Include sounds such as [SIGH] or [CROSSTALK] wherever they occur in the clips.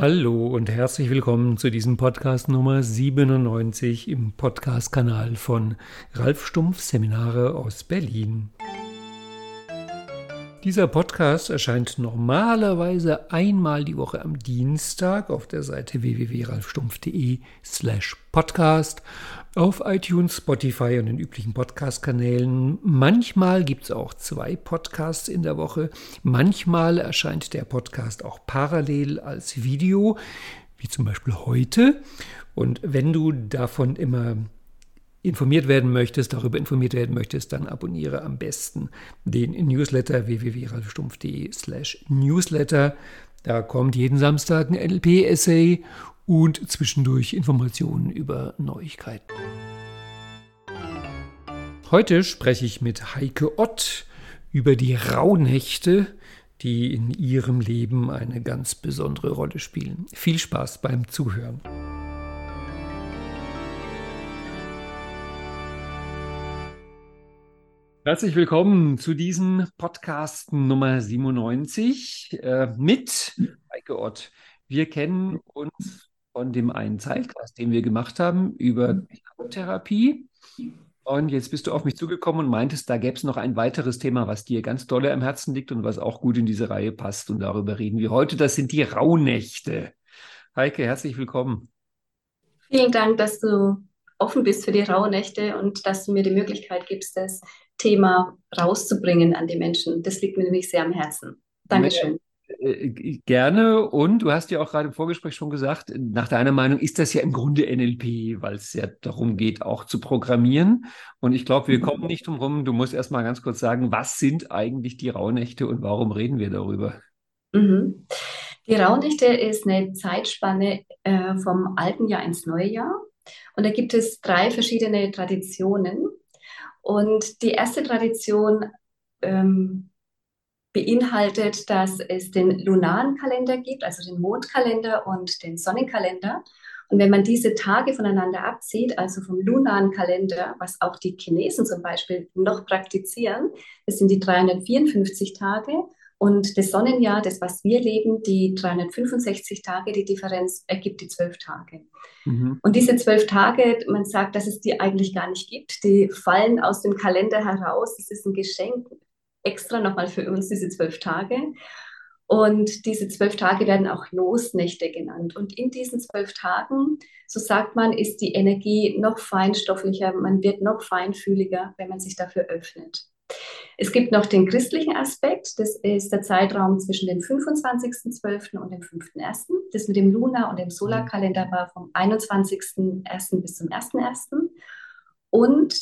Hallo und herzlich willkommen zu diesem Podcast Nummer 97 im Podcast-Kanal von Ralf Stumpf Seminare aus Berlin. Dieser Podcast erscheint normalerweise einmal die Woche am Dienstag auf der Seite www.ralfstumpf.de slash podcast, auf iTunes, Spotify und den üblichen Podcast-Kanälen. Manchmal gibt es auch zwei Podcasts in der Woche. Manchmal erscheint der Podcast auch parallel als Video, wie zum Beispiel heute. Und wenn du davon immer informiert werden möchtest, darüber informiert werden möchtest, dann abonniere am besten den Newsletter www.ralfstumpf.de slash newsletter. Da kommt jeden Samstag ein NLP-Essay und zwischendurch Informationen über Neuigkeiten. Heute spreche ich mit Heike Ott über die Rauhnächte, die in ihrem Leben eine ganz besondere Rolle spielen. Viel Spaß beim Zuhören. Herzlich willkommen zu diesem Podcast Nummer 97 äh, mit Heike Ott. Wir kennen uns von dem einen Zeitcast, den wir gemacht haben über Therapie. Und jetzt bist du auf mich zugekommen und meintest, da gäbe es noch ein weiteres Thema, was dir ganz dolle am Herzen liegt und was auch gut in diese Reihe passt. Und darüber reden wir heute. Das sind die Rauhnächte. Heike, herzlich willkommen. Vielen Dank, dass du offen bist für die Rauhnächte und dass du mir die Möglichkeit gibst, das Thema rauszubringen an die Menschen. Das liegt mir nämlich sehr am Herzen. Dankeschön. Äh, gerne. Und du hast ja auch gerade im Vorgespräch schon gesagt, nach deiner Meinung ist das ja im Grunde NLP, weil es ja darum geht, auch zu programmieren. Und ich glaube, wir mhm. kommen nicht drum rum. Du musst erst mal ganz kurz sagen, was sind eigentlich die Rauhnächte und warum reden wir darüber? Mhm. Die Rauhnächte ist eine Zeitspanne äh, vom alten Jahr ins neue Jahr. Und da gibt es drei verschiedene Traditionen. Und die erste Tradition ähm, beinhaltet, dass es den lunaren Kalender gibt, also den Mondkalender und den Sonnenkalender. Und wenn man diese Tage voneinander abzieht, also vom lunaren Kalender, was auch die Chinesen zum Beispiel noch praktizieren, das sind die 354 Tage. Und das Sonnenjahr, das, was wir leben, die 365 Tage, die Differenz ergibt die zwölf Tage. Mhm. Und diese zwölf Tage, man sagt, dass es die eigentlich gar nicht gibt, die fallen aus dem Kalender heraus. Das ist ein Geschenk extra nochmal für uns, diese zwölf Tage. Und diese zwölf Tage werden auch Losnächte genannt. Und in diesen zwölf Tagen, so sagt man, ist die Energie noch feinstofflicher, man wird noch feinfühliger, wenn man sich dafür öffnet. Es gibt noch den christlichen Aspekt, das ist der Zeitraum zwischen dem 25.12. und dem 5.1. Das mit dem Lunar- und dem Solarkalender war vom 21.1. bis zum 1.1. Und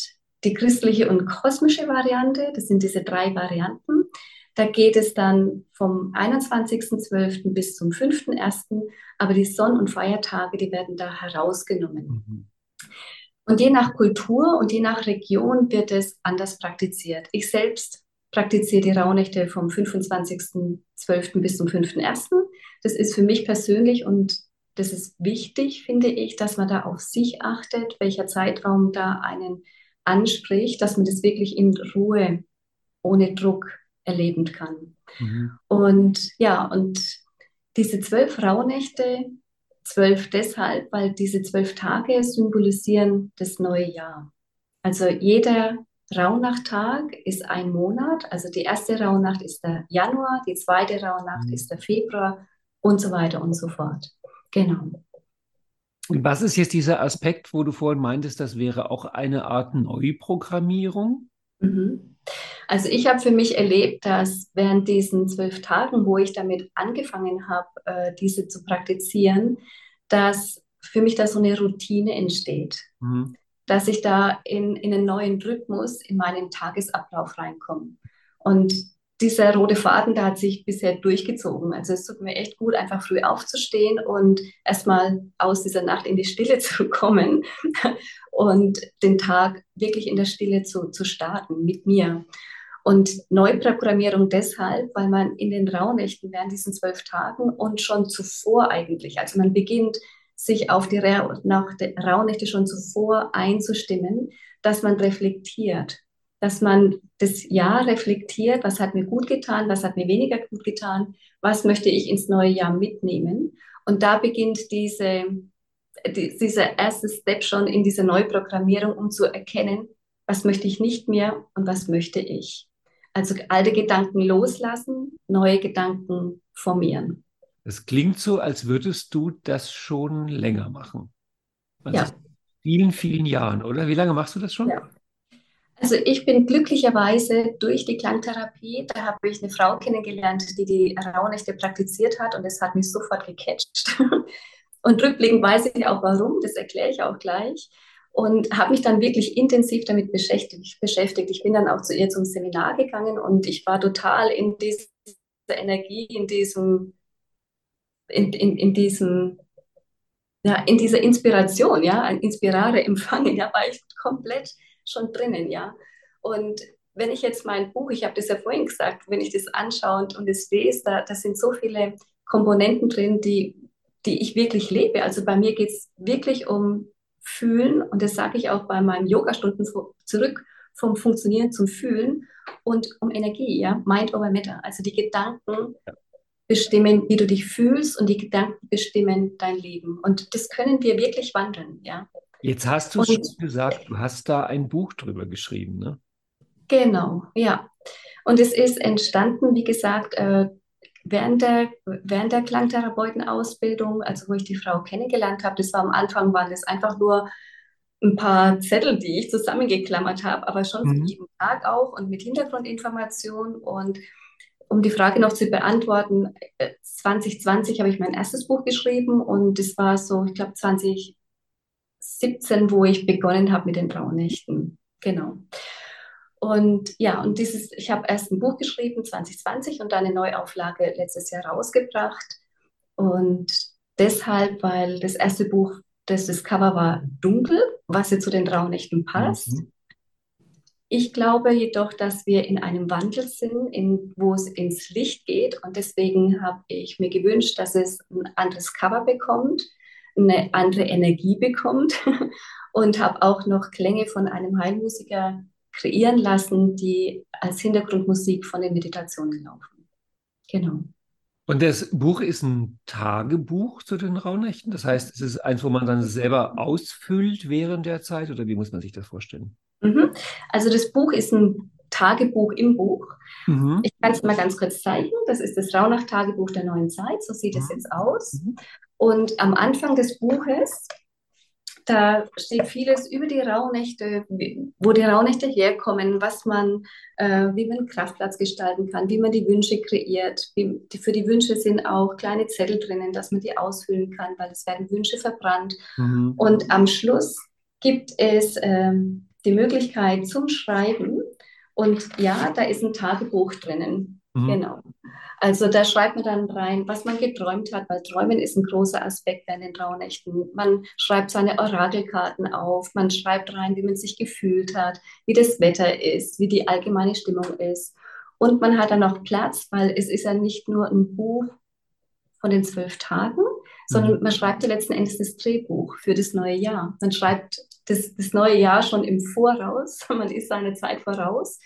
die christliche und kosmische Variante, das sind diese drei Varianten. Da geht es dann vom 21.12. bis zum 5.1., aber die Sonn- und Feiertage, die werden da herausgenommen. Mhm. Und je nach Kultur und je nach Region wird es anders praktiziert. Ich selbst praktiziere die Rauhnächte vom 25.12. bis zum 5.1. Das ist für mich persönlich und das ist wichtig, finde ich, dass man da auf sich achtet, welcher Zeitraum da einen anspricht, dass man das wirklich in Ruhe, ohne Druck erleben kann. Mhm. Und ja, und diese zwölf Rauhnächte, Zwölf deshalb, weil diese zwölf Tage symbolisieren das neue Jahr. Also jeder Rauhnachttag ist ein Monat. Also die erste Rauhnacht ist der Januar, die zweite Rauhnacht mhm. ist der Februar und so weiter und so fort. Genau. Und was ist jetzt dieser Aspekt, wo du vorhin meintest, das wäre auch eine Art Neuprogrammierung? Mhm. Also ich habe für mich erlebt, dass während diesen zwölf Tagen, wo ich damit angefangen habe, äh, diese zu praktizieren, dass für mich da so eine Routine entsteht. Mhm. Dass ich da in, in einen neuen Rhythmus in meinen Tagesablauf reinkomme. Und dieser rote Faden, da hat sich bisher durchgezogen. Also es tut mir echt gut, einfach früh aufzustehen und erstmal aus dieser Nacht in die Stille [LAUGHS] zu kommen [LAUGHS] und den Tag wirklich in der Stille zu, zu starten mit mir. Und Neuprogrammierung deshalb, weil man in den Rauhnächten während diesen zwölf Tagen und schon zuvor eigentlich, also man beginnt sich auf die Rauhnächte schon zuvor einzustimmen, dass man reflektiert, dass man das Jahr reflektiert, was hat mir gut getan, was hat mir weniger gut getan, was möchte ich ins neue Jahr mitnehmen Und da beginnt diese, die, dieser erste Step schon in dieser Neuprogrammierung, um zu erkennen, was möchte ich nicht mehr und was möchte ich. Also alte Gedanken loslassen, neue Gedanken formieren. Es klingt so, als würdest du das schon länger machen. Also ja. Vielen, vielen Jahren, oder? Wie lange machst du das schon? Ja. Also ich bin glücklicherweise durch die Klangtherapie, da habe ich eine Frau kennengelernt, die die Rauhnächte praktiziert hat und das hat mich sofort gecatcht. [LAUGHS] Und rückblickend weiß ich auch warum, das erkläre ich auch gleich. Und habe mich dann wirklich intensiv damit beschäftigt. Ich bin dann auch zu ihr zum Seminar gegangen und ich war total in dieser Energie, in diesem, in, in, in diesem, ja, in dieser Inspiration, ja, ein Inspirare empfangen, ja, war ich komplett schon drinnen, ja. Und wenn ich jetzt mein Buch, ich habe das ja vorhin gesagt, wenn ich das anschaue und, und es lese, da, da sind so viele Komponenten drin, die, die ich wirklich lebe. Also bei mir geht es wirklich um Fühlen und das sage ich auch bei meinen Yoga-Stunden zurück vom Funktionieren zum Fühlen und um Energie, ja, Mind over Matter. Also die Gedanken bestimmen, wie du dich fühlst und die Gedanken bestimmen dein Leben. Und das können wir wirklich wandeln, ja. Jetzt hast du schon gesagt, du hast da ein Buch drüber geschrieben, ne? Genau, ja. Und es ist entstanden, wie gesagt, äh, während der, während der Klangtherapeutenausbildung, also wo ich die Frau kennengelernt habe. Das war am Anfang, waren das einfach nur ein paar Zettel, die ich zusammengeklammert habe, aber schon mhm. jeden Tag auch und mit Hintergrundinformation. Und um die Frage noch zu beantworten, 2020 äh, habe ich mein erstes Buch geschrieben und das war so, ich glaube, 20 17, wo ich begonnen habe mit den Rauhnächten. Genau. Und ja, und dieses, ich habe erst ein Buch geschrieben, 2020, und dann eine Neuauflage letztes Jahr rausgebracht. Und deshalb, weil das erste Buch, das, das Cover war dunkel, was jetzt zu den Rauhnächten passt. Mhm. Ich glaube jedoch, dass wir in einem Wandel sind, in, wo es ins Licht geht. Und deswegen habe ich mir gewünscht, dass es ein anderes Cover bekommt eine andere Energie bekommt [LAUGHS] und habe auch noch Klänge von einem Heilmusiker kreieren lassen, die als Hintergrundmusik von den Meditationen laufen. Genau. Und das Buch ist ein Tagebuch zu den Rauhnächten? Das heißt, es ist eins, wo man dann selber ausfüllt während der Zeit oder wie muss man sich das vorstellen? Mhm. Also das Buch ist ein Tagebuch im Buch. Mhm. Ich kann es mal ganz kurz zeigen. Das ist das Rauhnacht-Tagebuch der neuen Zeit. So sieht es mhm. jetzt aus. Und am Anfang des Buches, da steht vieles über die Rauhnächte, wo die Rauhnächte herkommen, was man, äh, wie man Kraftplatz gestalten kann, wie man die Wünsche kreiert. Wie, die, für die Wünsche sind auch kleine Zettel drinnen, dass man die ausfüllen kann, weil es werden Wünsche verbrannt. Mhm. Und am Schluss gibt es ähm, die Möglichkeit zum Schreiben. Und ja, da ist ein Tagebuch drinnen. Mhm. Genau. Also da schreibt man dann rein, was man geträumt hat, weil Träumen ist ein großer Aspekt bei den Rauhnächten. Man schreibt seine Orakelkarten auf, man schreibt rein, wie man sich gefühlt hat, wie das Wetter ist, wie die allgemeine Stimmung ist. Und man hat dann auch Platz, weil es ist ja nicht nur ein Buch von den zwölf Tagen, sondern mhm. man schreibt ja letzten Endes das Drehbuch für das neue Jahr. Man schreibt das, das neue Jahr schon im Voraus, [LAUGHS] man ist seine Zeit voraus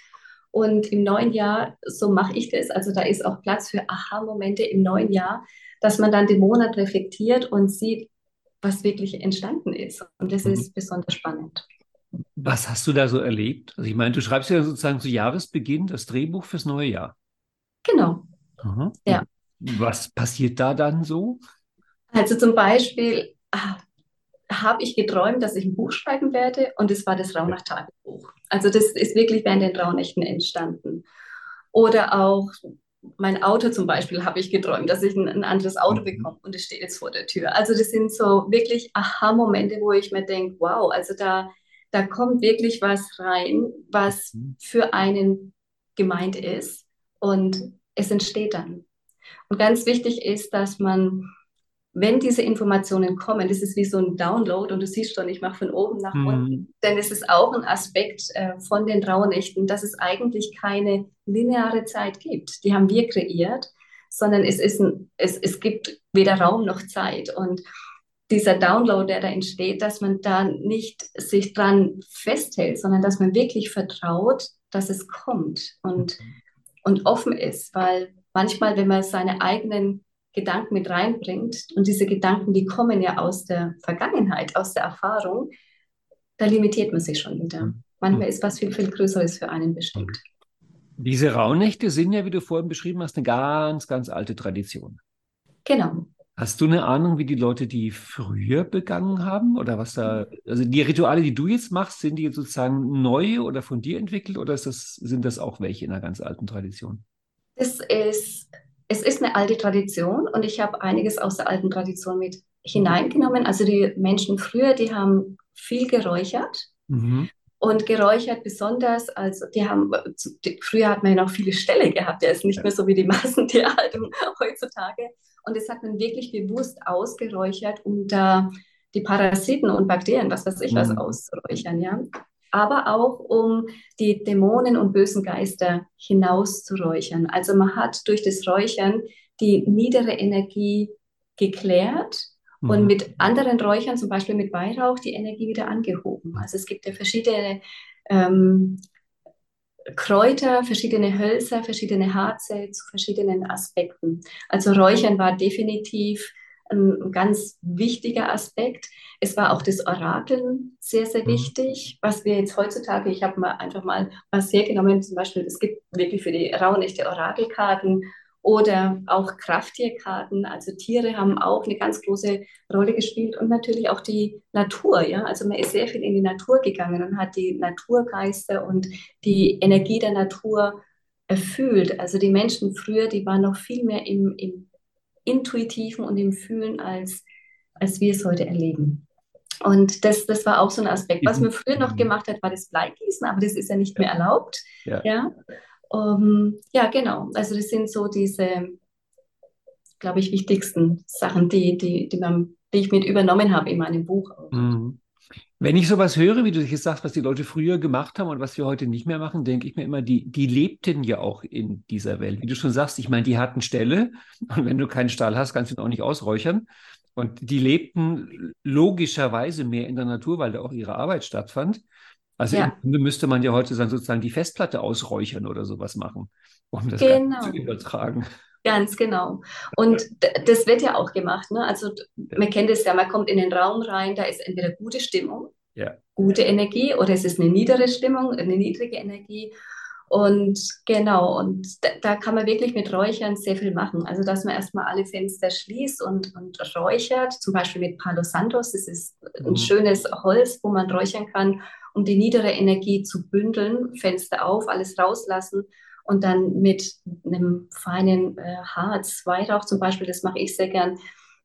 und im neuen Jahr, so mache ich das, also da ist auch Platz für Aha-Momente im neuen Jahr, dass man dann den Monat reflektiert und sieht, was wirklich entstanden ist. Und das mhm. ist besonders spannend. Was hast du da so erlebt? Also ich meine, du schreibst ja sozusagen zu Jahresbeginn das Drehbuch fürs neue Jahr. Genau. Aha. Ja. Was passiert da dann so? Also zum Beispiel, ah, habe ich geträumt, dass ich ein Buch schreiben werde und es war das Rauhnacht-Tagebuch. Also das ist wirklich während den Rauhnächten entstanden. Oder auch mein Auto zum Beispiel habe ich geträumt, dass ich ein, ein, anderes Auto mhm. bekomme und es steht jetzt vor der Tür. Also das sind so wirklich Aha-Momente, wo ich mir denke, wow, also da, da kommt wirklich was rein, was mhm. für einen gemeint ist und es entsteht dann. Und ganz wichtig ist, dass man wenn diese Informationen kommen, das ist wie so ein Download und du siehst schon, ich mache von oben nach mhm. unten, denn es ist auch ein Aspekt äh, von den Rauhnächten, dass es eigentlich keine lineare Zeit gibt. Die haben wir kreiert, sondern es, ist ein, es, es gibt weder Raum noch Zeit. Und dieser Download, der da entsteht, dass man da nicht sich dran festhält, sondern dass man wirklich vertraut, dass es kommt und, mhm. und offen ist, weil manchmal, wenn man seine eigenen Gedanken mit reinbringt und diese Gedanken, die kommen ja aus der Vergangenheit, aus der Erfahrung, da limitiert man sich schon wieder. Mhm. Manchmal ist was viel, viel Größeres für einen bestimmt. Diese Rauhnächte sind ja, wie du vorhin beschrieben hast, eine ganz, ganz alte Tradition. Genau. Hast du eine Ahnung, wie die Leute die früher begangen haben? Oder was da, also die Rituale, die du jetzt machst, sind die sozusagen neu oder von dir entwickelt oder das, sind das auch welche in einer ganz alten Tradition? Das ist, es ist eine alte Tradition und ich habe einiges aus der alten Tradition mit hineingenommen. Also die Menschen früher, die haben viel geräuchert. Mhm. Und geräuchert besonders, also die haben, die, früher hat man ja noch viele Ställe gehabt, der ist nicht mehr so wie die Massentierhaltung [LAUGHS] heutzutage. Und das hat man wirklich bewusst ausgeräuchert, um da die Parasiten und Bakterien, was weiß ich was, mhm. auszuräuchern, ja. Aber auch um die Dämonen und bösen Geister hinauszuräuchern. Also man hat durch das Räuchern die niedere Energie geklärt und mhm. mit anderen Räuchern, zum Beispiel mit Weihrauch, die Energie wieder angehoben. Also es gibt ja verschiedene ähm, Kräuter, verschiedene Hölzer, verschiedene Harze zu verschiedenen Aspekten. Also Räuchern war definitiv ein ganz wichtiger Aspekt. Es war auch das Orakeln sehr, sehr mhm. wichtig, was wir jetzt heutzutage, ich habe mal einfach mal was hergenommen, zum Beispiel, es gibt wirklich für die Rauhnächte Orakelkarten oder auch Krafttierkarten. Also Tiere haben auch eine ganz große Rolle gespielt und natürlich auch die Natur. Ja? Also man ist sehr viel in die Natur gegangen und hat die Naturgeister und die Energie der Natur erfüllt. Also die Menschen früher, die waren noch viel mehr im, im Intuitiven und im Fühlen, als, als wir es heute erleben. Und das, das war auch so ein Aspekt. Was man früher noch gemacht hat, war das Bleigießen, aber das ist ja nicht mehr erlaubt. Ja. ja? Um, ähm, ja, genau. Also das sind so diese, glaube ich, wichtigsten Sachen, die, die, die, man, die ich mit übernommen habe in meinem Buch. Mhm. Wenn ich sowas höre, wie du jetzt sagst, was die Leute früher gemacht haben und was wir heute nicht mehr machen, denke ich mir immer, die, die lebten ja auch in dieser Welt. Wie du schon sagst, ich meine, die hatten Ställe und wenn du keinen Stall hast, kannst du ihn auch nicht ausräuchern. Und die lebten logischerweise mehr in der Natur, weil da auch ihre Arbeit stattfand. Also ja. im Grunde müsste man ja heute sozusagen die Festplatte ausräuchern oder sowas machen, um das genau. zu übertragen. Ganz genau. Und das wird ja auch gemacht. Ne? Also man kennt es ja, man kommt in den Raum rein, da ist entweder gute Stimmung, ja. gute Energie oder es ist eine niedere Stimmung, eine niedrige Energie. Und genau, und da, da, kann man wirklich mit Räuchern sehr viel machen. Also, dass man erstmal alle Fenster schließt und, und räuchert, zum Beispiel mit Palo Santos, das ist ein mhm. schönes Holz, wo man räuchern kann um die niedere Energie zu bündeln, Fenster auf, alles rauslassen und dann mit einem feinen äh, Harz, Weihrauch zum Beispiel, das mache ich sehr gern,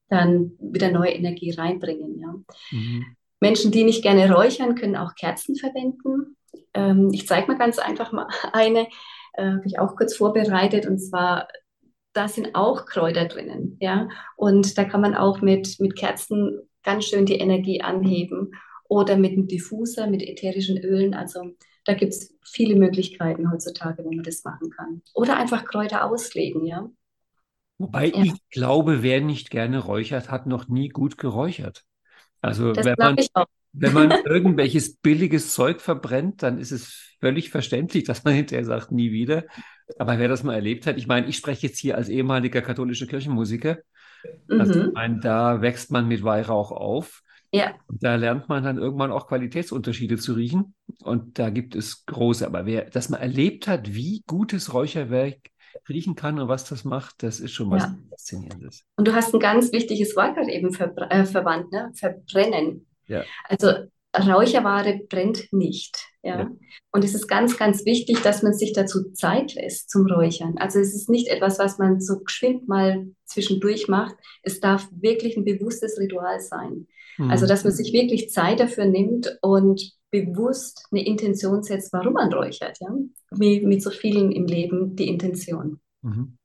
dann wieder neue Energie reinbringen. Ja. Mhm. Menschen, die nicht gerne räuchern, können auch Kerzen verwenden. Ähm, ich zeige mal ganz einfach mal [LAUGHS] eine, äh, habe ich auch kurz vorbereitet, und zwar da sind auch Kräuter drinnen, ja. Und da kann man auch mit, mit Kerzen ganz schön die Energie anheben oder mit einem Diffuser, mit ätherischen Ölen. Also da gibt es viele Möglichkeiten heutzutage, wo man das machen kann. Oder einfach Kräuter auslegen, ja. Wobei ja. ich glaube, wer nicht gerne räuchert, hat noch nie gut geräuchert. Also das wenn man, wenn man [LAUGHS] irgendwelches billiges Zeug verbrennt, dann ist es völlig verständlich, dass man hinterher sagt, nie wieder. Aber wer das mal erlebt hat, ich meine, ich spreche jetzt hier als ehemaliger katholischer Kirchenmusiker. Also mhm. ich meine, da wächst man mit Weihrauch auf. Ja. Da lernt man dann irgendwann auch Qualitätsunterschiede zu riechen. Und da gibt es große. Aber wer, dass man erlebt hat, wie gutes Räucherwerk riechen kann und was das macht, das ist schon was ja. Faszinierendes. Und du hast ein ganz wichtiges Wort gerade eben ver äh, verwandt, ne? Verbrennen. Ja. Also Räucherware brennt nicht. Ja? ja? Und es ist ganz, ganz wichtig, dass man sich dazu Zeit lässt zum Räuchern. Also es ist nicht etwas, was man so geschwind mal zwischendurch macht. Es darf wirklich ein bewusstes Ritual sein. Mhm. Also dass man sich wirklich Zeit dafür nimmt und bewusst eine Intention setzt, warum man räuchert. Ja? Wie mit so vielen im Leben die Intention. Mhm.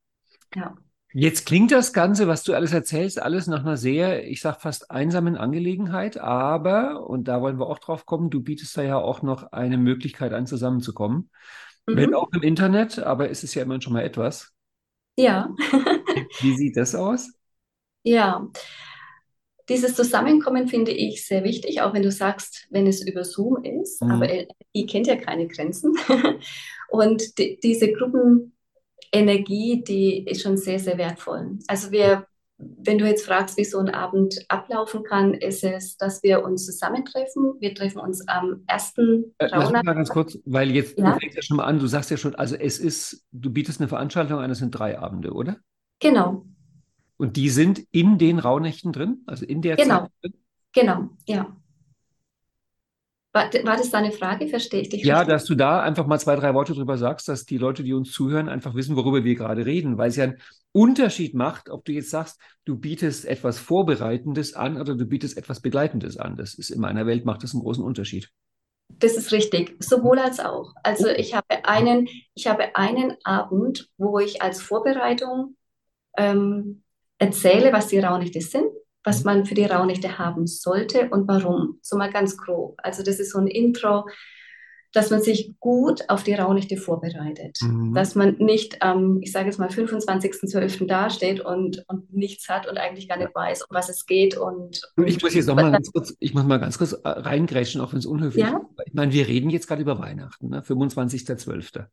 Ja. Jetzt klingt das Ganze, was du alles erzählst, alles nach einer sehr, ich sag fast einsamen Angelegenheit, aber, und da wollen wir auch drauf kommen, du bietest da ja auch noch eine Möglichkeit an, zusammenzukommen. Mhm. Wenn auch im Internet, aber es ist ja immerhin schon mal etwas. Ja. Wie sieht das aus? [LAUGHS] Ja, dieses Zusammenkommen finde ich sehr wichtig, auch wenn du sagst, wenn es über Zoom ist, mhm. aber ihr kennt ja keine Grenzen. [LAUGHS] Und die, diese Gruppen Energie, die ist schon sehr, sehr wertvoll. Also wir wenn du jetzt fragst, wie so ein Abend ablaufen kann, ist es, dass wir uns zusammentreffen. Wir treffen uns am ersten Äh, lass mich mal ganz kurz, weil jetzt, du Ja, fängst ja schon mal an, du sagst ja schon, also es ist, du bietest eine Veranstaltung an, es sind drei Abende, oder? genau, Und die sind in den Rauhnächten drin, also in der Zeit genau, drin? genau, ja. War, war das deine Frage? Verstehe ich dich Ja, dass du da einfach mal zwei, drei Worte drüber sagst, dass die Leute, die uns zuhören, einfach wissen, worüber wir gerade reden, weil es ja einen Unterschied macht, ob du jetzt sagst, du bietest etwas Vorbereitendes an oder du bietest etwas Begleitendes an. Das ist in meiner Welt macht das einen großen Unterschied. Das ist richtig, sowohl als auch. Also Okay. ich habe einen, ich habe einen Abend, wo ich als Vorbereitung ähm, erzähle, was die Rauhnächte sind, was man für die Rauhnächte haben sollte und warum. So mal ganz grob. Also das ist so ein Intro, dass man sich gut auf die Rauhnächte vorbereitet. Mhm. Dass man nicht am, ich sage jetzt mal, 25.12. dasteht und, und nichts hat und eigentlich gar nicht weiß, um was es geht. Und, Und ich muss jetzt noch mal ganz kurz, ich muss mal ganz kurz äh, reingrätschen, auch wenn es unhöflich ja, ist. Ich meine, wir reden jetzt gerade über Weihnachten, ne? 25.12.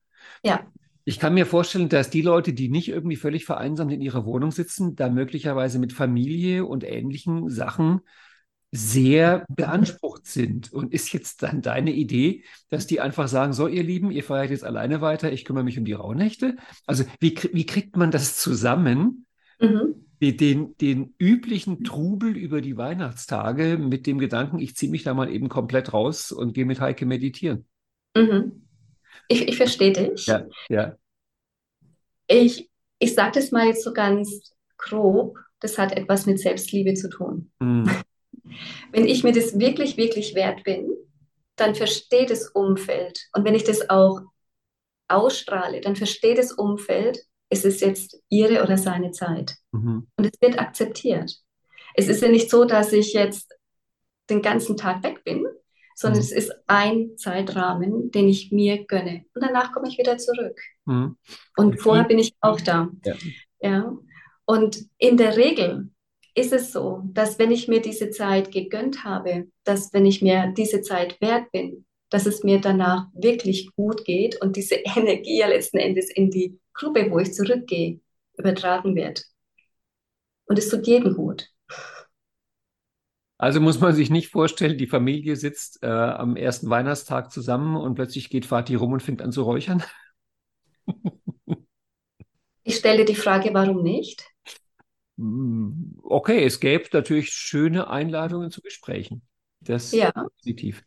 ja, Ich kann mir vorstellen, dass die Leute, die nicht irgendwie völlig vereinsamt in ihrer Wohnung sitzen, da möglicherweise mit Familie und ähnlichen Sachen sehr beansprucht sind. Und ist jetzt dann deine Idee, dass die einfach sagen, so ihr Lieben, ihr feiert jetzt alleine weiter, ich kümmere mich um die Rauhnächte? Also wie, wie kriegt man das zusammen, mhm. den, den üblichen Trubel über die Weihnachtstage mit dem Gedanken, ich ziehe mich da mal eben komplett raus und gehe mit Heike meditieren? Mhm. Ich, ich verstehe dich. Ja, ja. Ich, ich sage das mal jetzt so ganz grob, das hat etwas mit Selbstliebe zu tun. Hm. [LAUGHS] Wenn ich mir das wirklich, wirklich wert bin, dann versteht das Umfeld. Und wenn ich das auch ausstrahle, dann versteht das Umfeld, es ist jetzt ihre oder seine Zeit. Mhm. Und es wird akzeptiert. Es ist ja nicht so, dass ich jetzt den ganzen Tag weg bin, sondern Mhm. es ist ein Zeitrahmen, den ich mir gönne. Und danach komme ich wieder zurück. Mhm. Und vorher bin ich auch da. Ja. Ja. Und in der Regel ist es so, dass wenn ich mir diese Zeit gegönnt habe, dass wenn ich mir diese Zeit wert bin, dass es mir danach wirklich gut geht und diese [LAUGHS] Energie ja letzten Endes in die Gruppe, wo ich zurückgehe, übertragen wird. Und es tut jedem gut. Also muss man sich nicht vorstellen, die Familie sitzt äh, am ersten Weihnachtstag zusammen und plötzlich geht Vati rum und fängt an zu räuchern. [LAUGHS] Ich stelle die Frage, warum nicht? Mm, Okay, es gäbe natürlich schöne Einladungen zu Gesprächen. Das Ja, definitiv.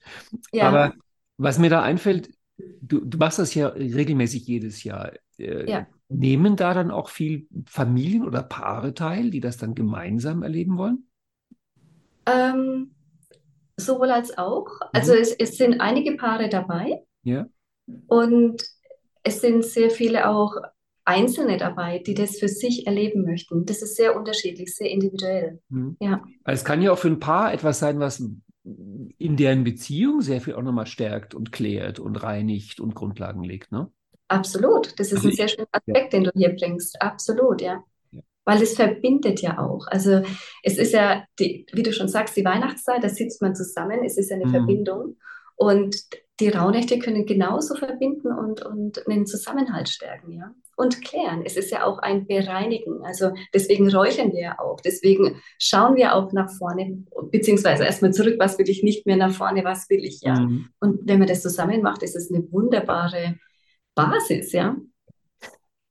ja. Aber was mir da einfällt, du, du machst das ja regelmäßig jedes Jahr. Äh, Ja. Nehmen da dann auch viel Familien oder Paare teil, die das dann gemeinsam erleben wollen? Ähm, sowohl als auch. Also Mhm. es, es sind einige Paare dabei. Ja. Und es sind sehr viele auch Einzelne dabei, die das für sich erleben möchten. Das ist sehr unterschiedlich, sehr individuell. Mhm. Ja, es kann ja auch für ein Paar etwas sein, was in deren Beziehung sehr viel auch nochmal stärkt und klärt und reinigt und Grundlagen legt, ne? absolut. Das ist Also ein sehr schöner Aspekt, den du hier bringst. Absolut, ja. Weil es verbindet ja auch. Also es ist ja, die, wie du schon sagst, die Weihnachtszeit, da sitzt man zusammen, es ist ja eine Mhm. Verbindung. Und die Rauhnächte können genauso verbinden und, und einen Zusammenhalt stärken, ja. Und klären. Es ist ja auch ein Bereinigen. Also deswegen räuchern wir ja auch. Deswegen schauen wir auch nach vorne, beziehungsweise erstmal zurück, was will ich nicht mehr nach vorne, was will ich, ja. Mhm. Und wenn man das zusammen macht, ist es eine wunderbare Basis, ja.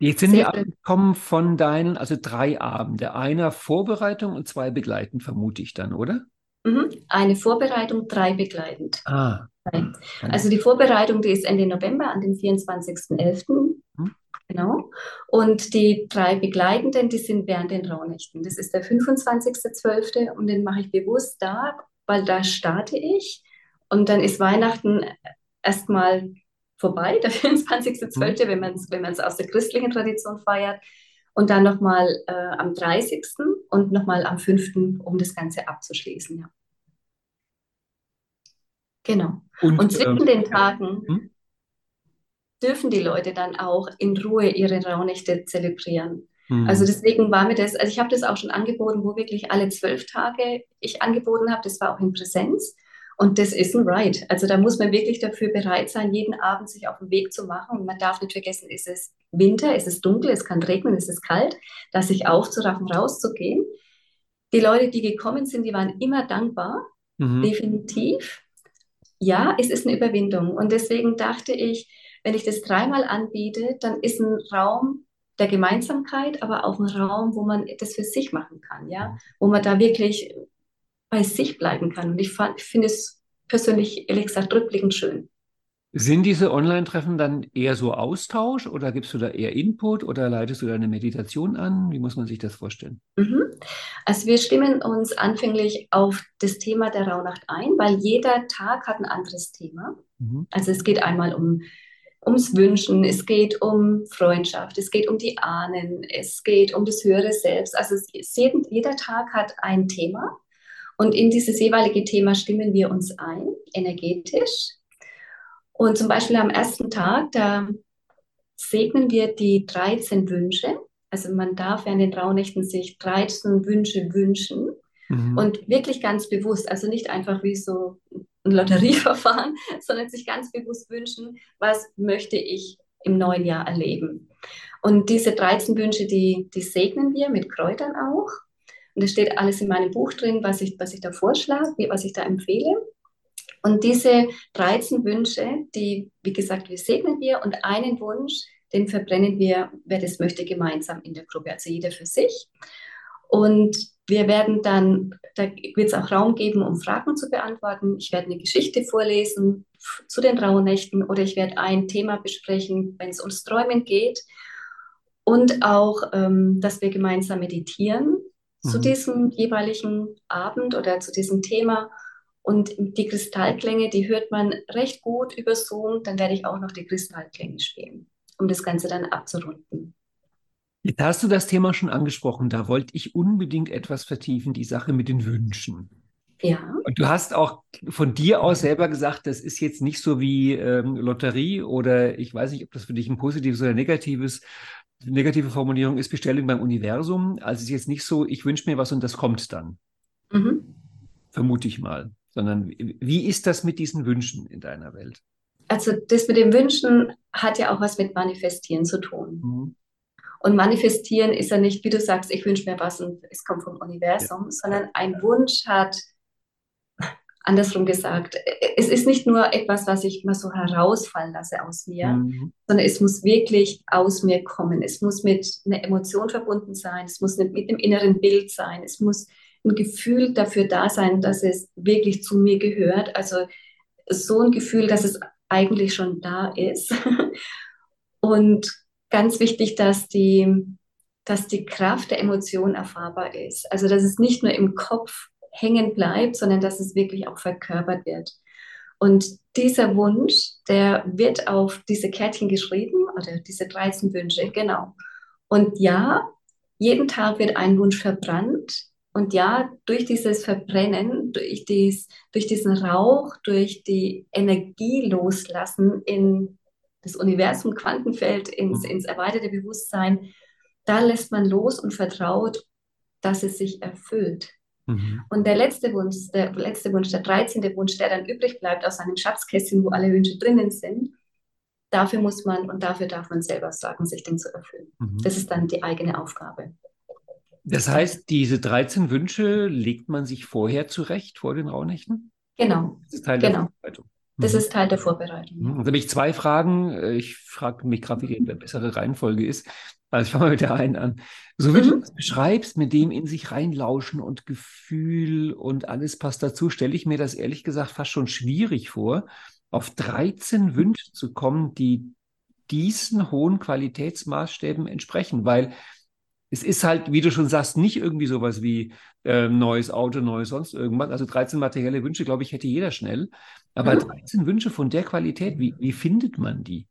Jetzt sind wir schön. abgekommen von deinen, also drei Abende. Einer Vorbereitung und zwei begleiten, vermute ich dann, oder? Mhm. Eine Vorbereitung, drei begleitend. Ah, Drei. Also die Vorbereitung, die ist Ende November an den 24.11. Mhm. Genau. Und die drei begleitenden, die sind während den Rauhnächten. Das ist der 25.12. und den mache ich bewusst da, weil da starte ich. Und dann ist Weihnachten erstmal vorbei, [LAUGHS] der 24.12., wenn man es wenn aus der christlichen Tradition feiert. Und dann nochmal äh, am 30. und nochmal am 5., um das Ganze abzuschließen. Ja. Genau. und Und zwischen ähm, den Tagen hm? dürfen die Leute dann auch in Ruhe ihre Rauhnächte zelebrieren. hm. Also deswegen war mir das, also ich habe das auch schon angeboten, wo wirklich alle zwölf Tage ich angeboten habe. Das war auch in Präsenz. Und das ist ein Ride. Also da muss man wirklich dafür bereit sein, jeden Abend sich auf den Weg zu machen. Und man darf nicht vergessen, ist es Winter, ist es dunkel, es kann regnen, ist es kalt, da sich aufzuraffen, rauszugehen. Die Leute, die gekommen sind, die waren immer dankbar, mhm. definitiv. Ja, es ist eine Überwindung. Und deswegen dachte ich, wenn ich das dreimal anbiete, dann ist ein Raum der Gemeinsamkeit, aber auch ein Raum, wo man das für sich machen kann, ja, wo man da wirklich bei sich bleiben kann. Und ich, ich finde es persönlich, ehrlich gesagt, rückblickend schön. Sind diese Online-Treffen dann eher so Austausch oder gibst du da eher Input oder leitest du da eine Meditation an? Wie muss man sich das vorstellen? Mhm. Also wir stimmen uns anfänglich auf das Thema der Rauhnacht ein, weil jeder Tag hat ein anderes Thema. Mhm. Also es geht einmal um ums Wünschen, es geht um Freundschaft, es geht um die Ahnen, es geht um das höhere Selbst. Also es, jeder Tag hat ein Thema und in dieses jeweilige Thema stimmen wir uns ein, energetisch. Und zum Beispiel am ersten Tag, da segnen wir die 13 Wünsche. Also man darf während den Rauhnächten sich 13 Wünsche wünschen. Mhm. Und wirklich ganz bewusst, also nicht einfach wie so ein Lotterieverfahren, [LAUGHS] sondern sich ganz bewusst wünschen, was möchte ich im neuen Jahr erleben. Und diese 13 Wünsche, die, die segnen wir mit Kräutern auch. Und es steht alles in meinem Buch drin, was ich, was ich da vorschlage, was ich da empfehle. Und diese 13 Wünsche, die, wie gesagt, wir segnen wir und einen Wunsch, den verbrennen wir, wer das möchte, gemeinsam in der Gruppe, also jeder für sich. Und wir werden dann, da wird es auch Raum geben, um Fragen zu beantworten. Ich werde eine Geschichte vorlesen zu den Rauhnächten oder ich werde ein Thema besprechen, wenn es ums Träumen geht. Und auch, ähm, dass wir gemeinsam meditieren mhm. zu diesem jeweiligen Abend oder zu diesem Thema. Und die Kristallklänge, die hört man recht gut über Zoom. Dann werde ich auch noch die Kristallklänge spielen, um das Ganze dann abzurunden. Jetzt hast du das Thema schon angesprochen. Da wollte ich unbedingt etwas vertiefen, die Sache mit den Wünschen. Ja. Und du hast auch von dir aus selber gesagt, das ist jetzt nicht so wie ähm, Lotterie oder ich weiß nicht, ob das für dich ein positives oder negatives, negative Formulierung ist, Bestellung beim Universum. Also es ist jetzt nicht so, ich wünsche mir was und das kommt dann. Mhm. Vermute ich mal. Sondern wie ist das mit diesen Wünschen in deiner Welt? Also das mit den Wünschen hat ja auch was mit Manifestieren zu tun. Mhm. Und manifestieren ist ja nicht, wie du sagst, ich wünsche mir was und es kommt vom Universum, ja. sondern ein Wunsch hat, andersrum gesagt, es ist nicht nur etwas, was ich mal so herausfallen lasse aus mir, mhm. sondern es muss wirklich aus mir kommen. Es muss mit einer Emotion verbunden sein, es muss mit dem inneren Bild sein, es muss ein Gefühl dafür da sein, dass es wirklich zu mir gehört. Also so ein Gefühl, dass es eigentlich schon da ist. [LAUGHS] Und ganz wichtig, dass die, dass die Kraft der Emotion erfahrbar ist. Also, dass es nicht nur im Kopf hängen bleibt, sondern dass es wirklich auch verkörpert wird. Und dieser Wunsch, der wird auf diese Kärtchen geschrieben, oder diese 13 Wünsche, genau. Und ja, jeden Tag wird ein Wunsch verbrannt. Und ja, durch dieses Verbrennen, durch, dies, durch diesen Rauch, durch die Energie loslassen in das Universum, Quantenfeld, ins, ins erweiterte Bewusstsein, da lässt man los und vertraut, dass es sich erfüllt. Mhm. Und der letzte Wunsch, der letzte Wunsch, der 13. Wunsch, der dann übrig bleibt aus seinem Schatzkästchen, wo alle Wünsche drinnen sind, dafür muss man und dafür darf man selber sorgen, sich den zu erfüllen. Mhm. Das ist dann die eigene Aufgabe. Das heißt, diese 13 Wünsche legt man sich vorher zurecht, vor den Rauhnächten? Genau. Das ist Teil genau. der Vorbereitung. Das mhm. ist Teil der Vorbereitung. Mhm. Also habe ich zwei Fragen. Äh, ich frage mich gerade, wie die bessere Reihenfolge ist. Also ich fange mal mit der einen an. So wie mhm. du das beschreibst, mit dem in sich reinlauschen und Gefühl und alles passt dazu, stelle ich mir das ehrlich gesagt fast schon schwierig vor, auf 13 Wünsche zu kommen, die diesen hohen Qualitätsmaßstäben entsprechen, weil es ist halt, wie du schon sagst, nicht irgendwie sowas wie äh, neues Auto, neues sonst irgendwas. Also 13 materielle Wünsche, glaube ich, hätte jeder schnell. Aber mhm. 13 Wünsche von der Qualität, wie, wie findet man die?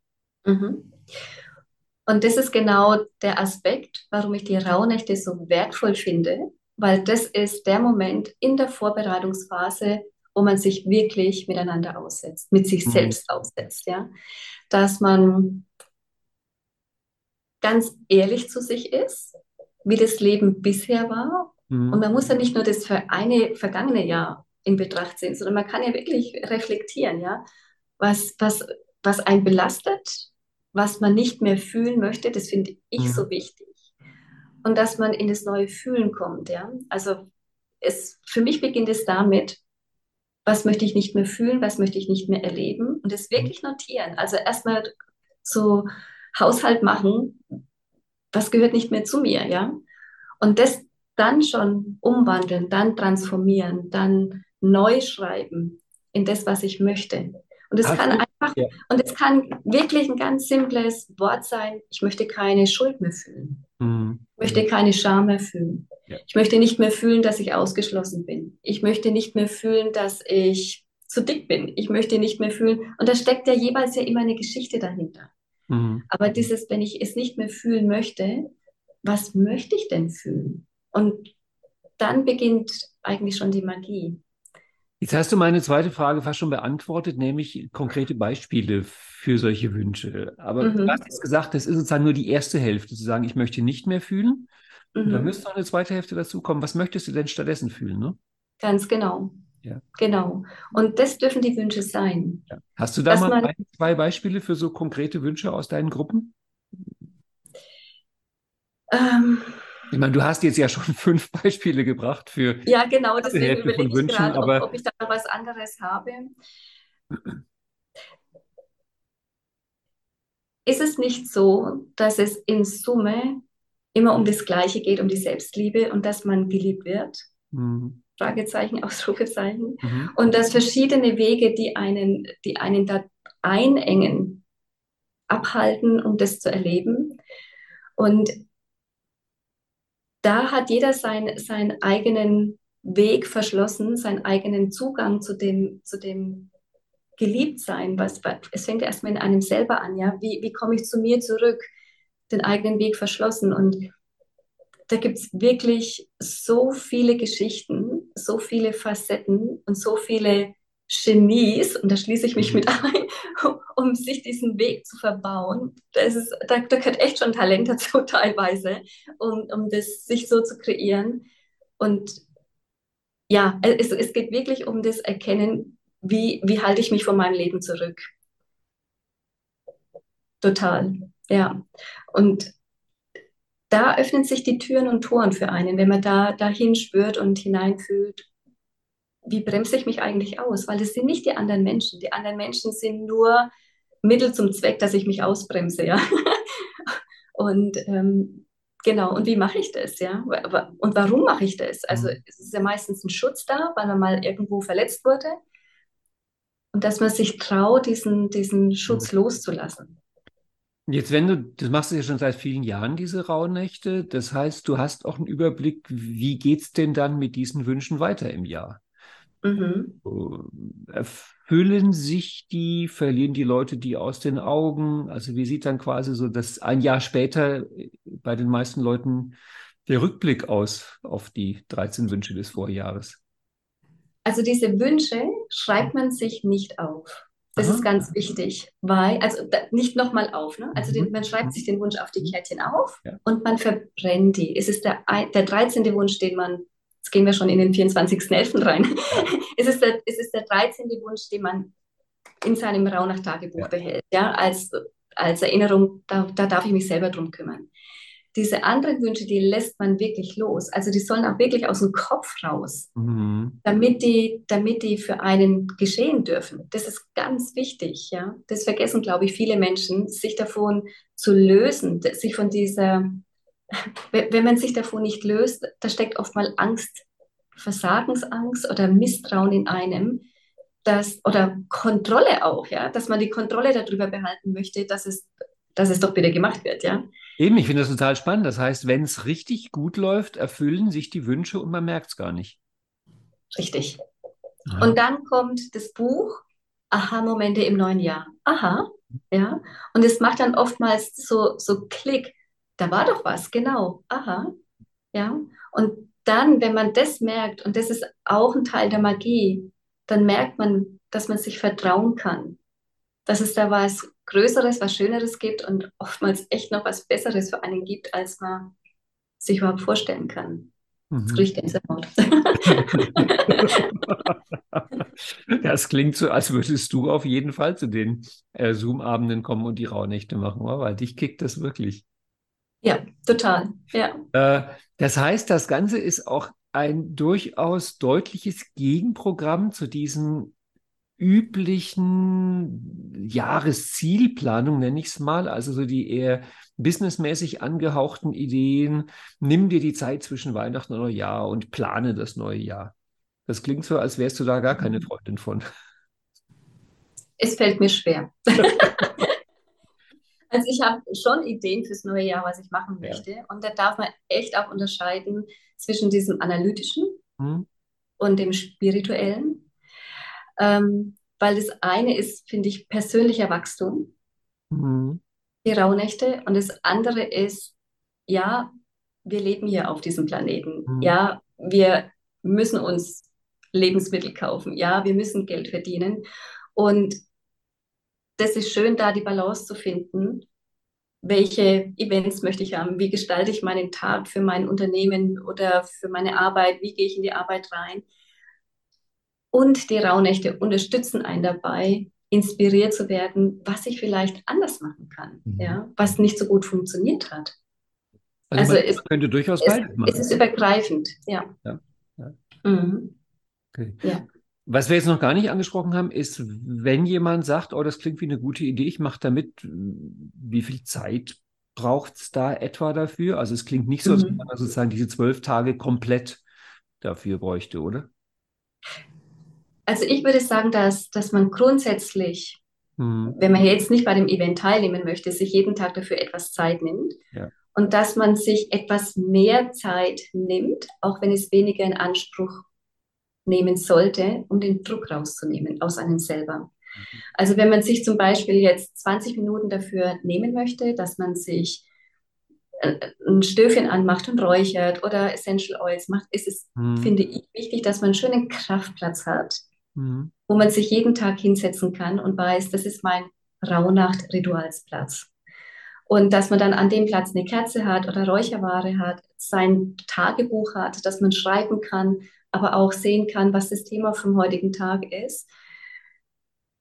Mhm. Und das ist genau der Aspekt, warum ich die Rauhnächte so wertvoll finde, weil das ist der Moment in der Vorbereitungsphase, wo man sich wirklich miteinander aussetzt, mit sich mhm. selbst aussetzt, ja. Dass man ganz ehrlich zu sich ist wie das Leben bisher war. Mhm. Und man muss ja nicht nur das für eine vergangene Jahr in Betracht ziehen, sondern man kann ja wirklich reflektieren, ja, was, was, was einen belastet, was man nicht mehr fühlen möchte, das finde ich mhm. so wichtig. Und dass man in das neue Fühlen kommt, ja. Also es, für mich beginnt es damit, was möchte ich nicht mehr fühlen, was möchte ich nicht mehr erleben und es wirklich notieren. Also erstmal so Haushalt machen, was gehört nicht mehr zu mir, ja? Und das dann schon umwandeln, dann transformieren, dann neu schreiben in das, was ich möchte. Und es kann ja. und es kann wirklich ein ganz simples Wort sein, ich möchte keine Schuld mehr fühlen. Mhm. Ich möchte keine Scham mehr fühlen. Ja. Ich möchte nicht mehr fühlen, dass ich ausgeschlossen bin. Ich möchte nicht mehr fühlen, dass ich zu dick bin. Ich möchte nicht mehr fühlen. Und da steckt ja jeweils ja immer eine Geschichte dahinter. Mhm. Aber dieses, wenn ich es nicht mehr fühlen möchte, was möchte ich denn fühlen? Und dann beginnt eigentlich schon die Magie. Jetzt hast du meine zweite Frage fast schon beantwortet, nämlich konkrete Beispiele für solche Wünsche. Aber mhm. du hast jetzt gesagt, das ist sozusagen nur die erste Hälfte, zu sagen, ich möchte nicht mehr fühlen. Mhm. Da müsste noch eine zweite Hälfte dazu kommen. Was möchtest du denn stattdessen fühlen? Ne? Ganz genau. Ja. Genau. Und das dürfen die Wünsche sein. Ja. Hast du da mal man, ein, zwei Beispiele für so konkrete Wünsche aus deinen Gruppen? Ähm, ich meine, du hast jetzt ja schon [LAUGHS] fünf Beispiele gebracht für. Ja, genau, deswegen überlege ich Wünschen, gerade, ob, ob ich da was anderes habe. Ist es nicht so, dass es in Summe immer um das Gleiche geht, um die Selbstliebe und dass man geliebt wird? Mhm. Fragezeichen, [LAUGHS] Ausrufezeichen. Mhm. Und dass verschiedene Wege, die einen, die einen da einengen, abhalten, um das zu erleben. Und da hat jeder sein, seinen eigenen Weg verschlossen, seinen eigenen Zugang zu dem, zu dem Geliebtsein. Was, es fängt erstmal in einem selber an, ja. Wie, wie komme ich zu mir zurück? Den eigenen Weg verschlossen. Und da gibt es wirklich so viele Geschichten, so viele Facetten und so viele Genies, und da schließe ich mich mit mhm. ein, [LAUGHS] um sich diesen Weg zu verbauen. Das ist, da, da gehört echt schon Talent dazu [LAUGHS] teilweise, um, um das sich so zu kreieren. Und ja, es, es geht wirklich um das Erkennen, wie, wie halte ich mich von meinem Leben zurück. Total, ja. Und da öffnen sich die Türen und Toren für einen, wenn man da dahin spürt und hineinfühlt, wie bremse ich mich eigentlich aus? Weil es sind nicht die anderen Menschen. Die anderen Menschen sind nur Mittel zum Zweck, dass ich mich ausbremse, ja. [LAUGHS] und ähm, genau, und wie mache ich das, ja? Und warum mache ich das? Also mhm. es ist ja meistens ein Schutz da, weil man mal irgendwo verletzt wurde. Und dass man sich traut, diesen, diesen Schutz mhm. loszulassen. Jetzt, wenn du, das machst du ja schon seit vielen Jahren, diese Rauhnächte. Das heißt, du hast auch einen Überblick, wie geht es denn dann mit diesen Wünschen weiter im Jahr? Mhm. Erfüllen sich die, verlieren die Leute die aus den Augen? Also wie sieht dann quasi so das ein Jahr später bei den meisten Leuten der Rückblick aus auf die 13 Wünsche des Vorjahres? Also diese Wünsche schreibt man sich nicht auf. Das Aha. ist ganz wichtig, weil, also da, nicht nochmal auf, ne? Also den, mhm. man schreibt sich den Wunsch auf die Kärtchen auf ja. und man verbrennt die. Es ist der, der 13. Wunsch, den man Jetzt gehen wir schon in den 24.11. rein. [LAUGHS] es, ist der, es ist der 13. Wunsch, den man in seinem Rauhnach-Tagebuch ja. behält, ja, als, als Erinnerung, da, da darf ich mich selber drum kümmern. Diese anderen Wünsche, die lässt man wirklich los. Also die sollen auch wirklich aus dem Kopf raus, mhm. damit, die, damit die für einen geschehen dürfen. Das ist ganz wichtig. Ja? Das vergessen, glaube ich, viele Menschen, sich davon zu lösen, sich von dieser wenn man sich davon nicht löst, da steckt oft mal Angst, Versagensangst oder Misstrauen in einem, dass, oder Kontrolle auch, ja, dass man die Kontrolle darüber behalten möchte, dass es, dass es doch bitte gemacht wird, ja. Eben, ich finde das total spannend. Das heißt, wenn es richtig gut läuft, erfüllen sich die Wünsche und man merkt es gar nicht. Richtig. Aha. Und dann kommt das Buch Aha-Momente im neuen Jahr. Aha, ja. Und es macht dann oftmals so, so Klick da war doch was, genau, aha, ja. Und dann, wenn man das merkt, und das ist auch ein Teil der Magie, dann merkt man, dass man sich vertrauen kann, dass es da was Größeres, was Schöneres gibt und oftmals echt noch was Besseres für einen gibt, als man sich überhaupt vorstellen kann. Mhm. Das riecht Gänsehaut. [LAUGHS] das klingt so, als würdest du auf jeden Fall zu den äh, Zoom-Abenden kommen und die Rauhnächte machen, weil dich kickt das wirklich. Ja, total. Ja. Äh, das heißt, das Ganze ist auch ein durchaus deutliches Gegenprogramm zu diesen üblichen Jahreszielplanung, nenne ich es mal, also so die eher businessmäßig angehauchten Ideen. Nimm dir die Zeit zwischen Weihnachten und Neujahr und plane das neue Jahr. Das klingt so, als wärst du da gar keine Freundin von. Es fällt mir schwer. [LAUGHS] also ich habe schon Ideen fürs neue Jahr, was ich machen möchte. Ja. Und da darf man echt auch unterscheiden zwischen diesem analytischen hm. und dem spirituellen. Ähm, weil das eine ist, finde ich, persönlicher Wachstum, hm. die Rauhnächte. Und das andere ist, ja, wir leben hier auf diesem Planeten. Hm. Ja, wir müssen uns Lebensmittel kaufen. Ja, wir müssen Geld verdienen. Und das ist schön, da die Balance zu finden. Welche Events möchte ich haben? Wie gestalte ich meinen Tag für mein Unternehmen oder für meine Arbeit? Wie gehe ich in die Arbeit rein? Und die Rauhnächte unterstützen einen dabei, inspiriert zu werden, was ich vielleicht anders machen kann, mhm. ja, was nicht so gut funktioniert hat. Also, also es könnte durchaus beides machen. Es ist übergreifend, ja. ja, ja. Mhm. Okay. ja. Was wir jetzt noch gar nicht angesprochen haben, ist, wenn jemand sagt, oh, das klingt wie eine gute Idee, ich mache damit, wie viel Zeit braucht es da etwa dafür? Also es klingt nicht so, als mhm. man sozusagen diese zwölf Tage komplett dafür bräuchte, oder? Also ich würde sagen, dass, dass man grundsätzlich, mhm. wenn man jetzt nicht bei dem Event teilnehmen möchte, sich jeden Tag dafür etwas Zeit nimmt. Ja. Und dass man sich etwas mehr Zeit nimmt, auch wenn es weniger in Anspruch nehmen sollte, um den Druck rauszunehmen aus einem selber. Mhm. Also wenn man sich zum Beispiel jetzt 20 Minuten dafür nehmen möchte, dass man sich äh, ein Stöfchen anmacht und räuchert oder Essential Oils macht, ist es, mhm. finde ich, wichtig, dass man einen schönen Kraftplatz hat, mhm. wo man sich jeden Tag hinsetzen kann und weiß, das ist mein Rauhnacht-Ritualsplatz. Und dass man dann an dem Platz eine Kerze hat oder Räucherware hat, sein Tagebuch hat, dass man schreiben kann, aber auch sehen kann, was das Thema vom heutigen Tag ist.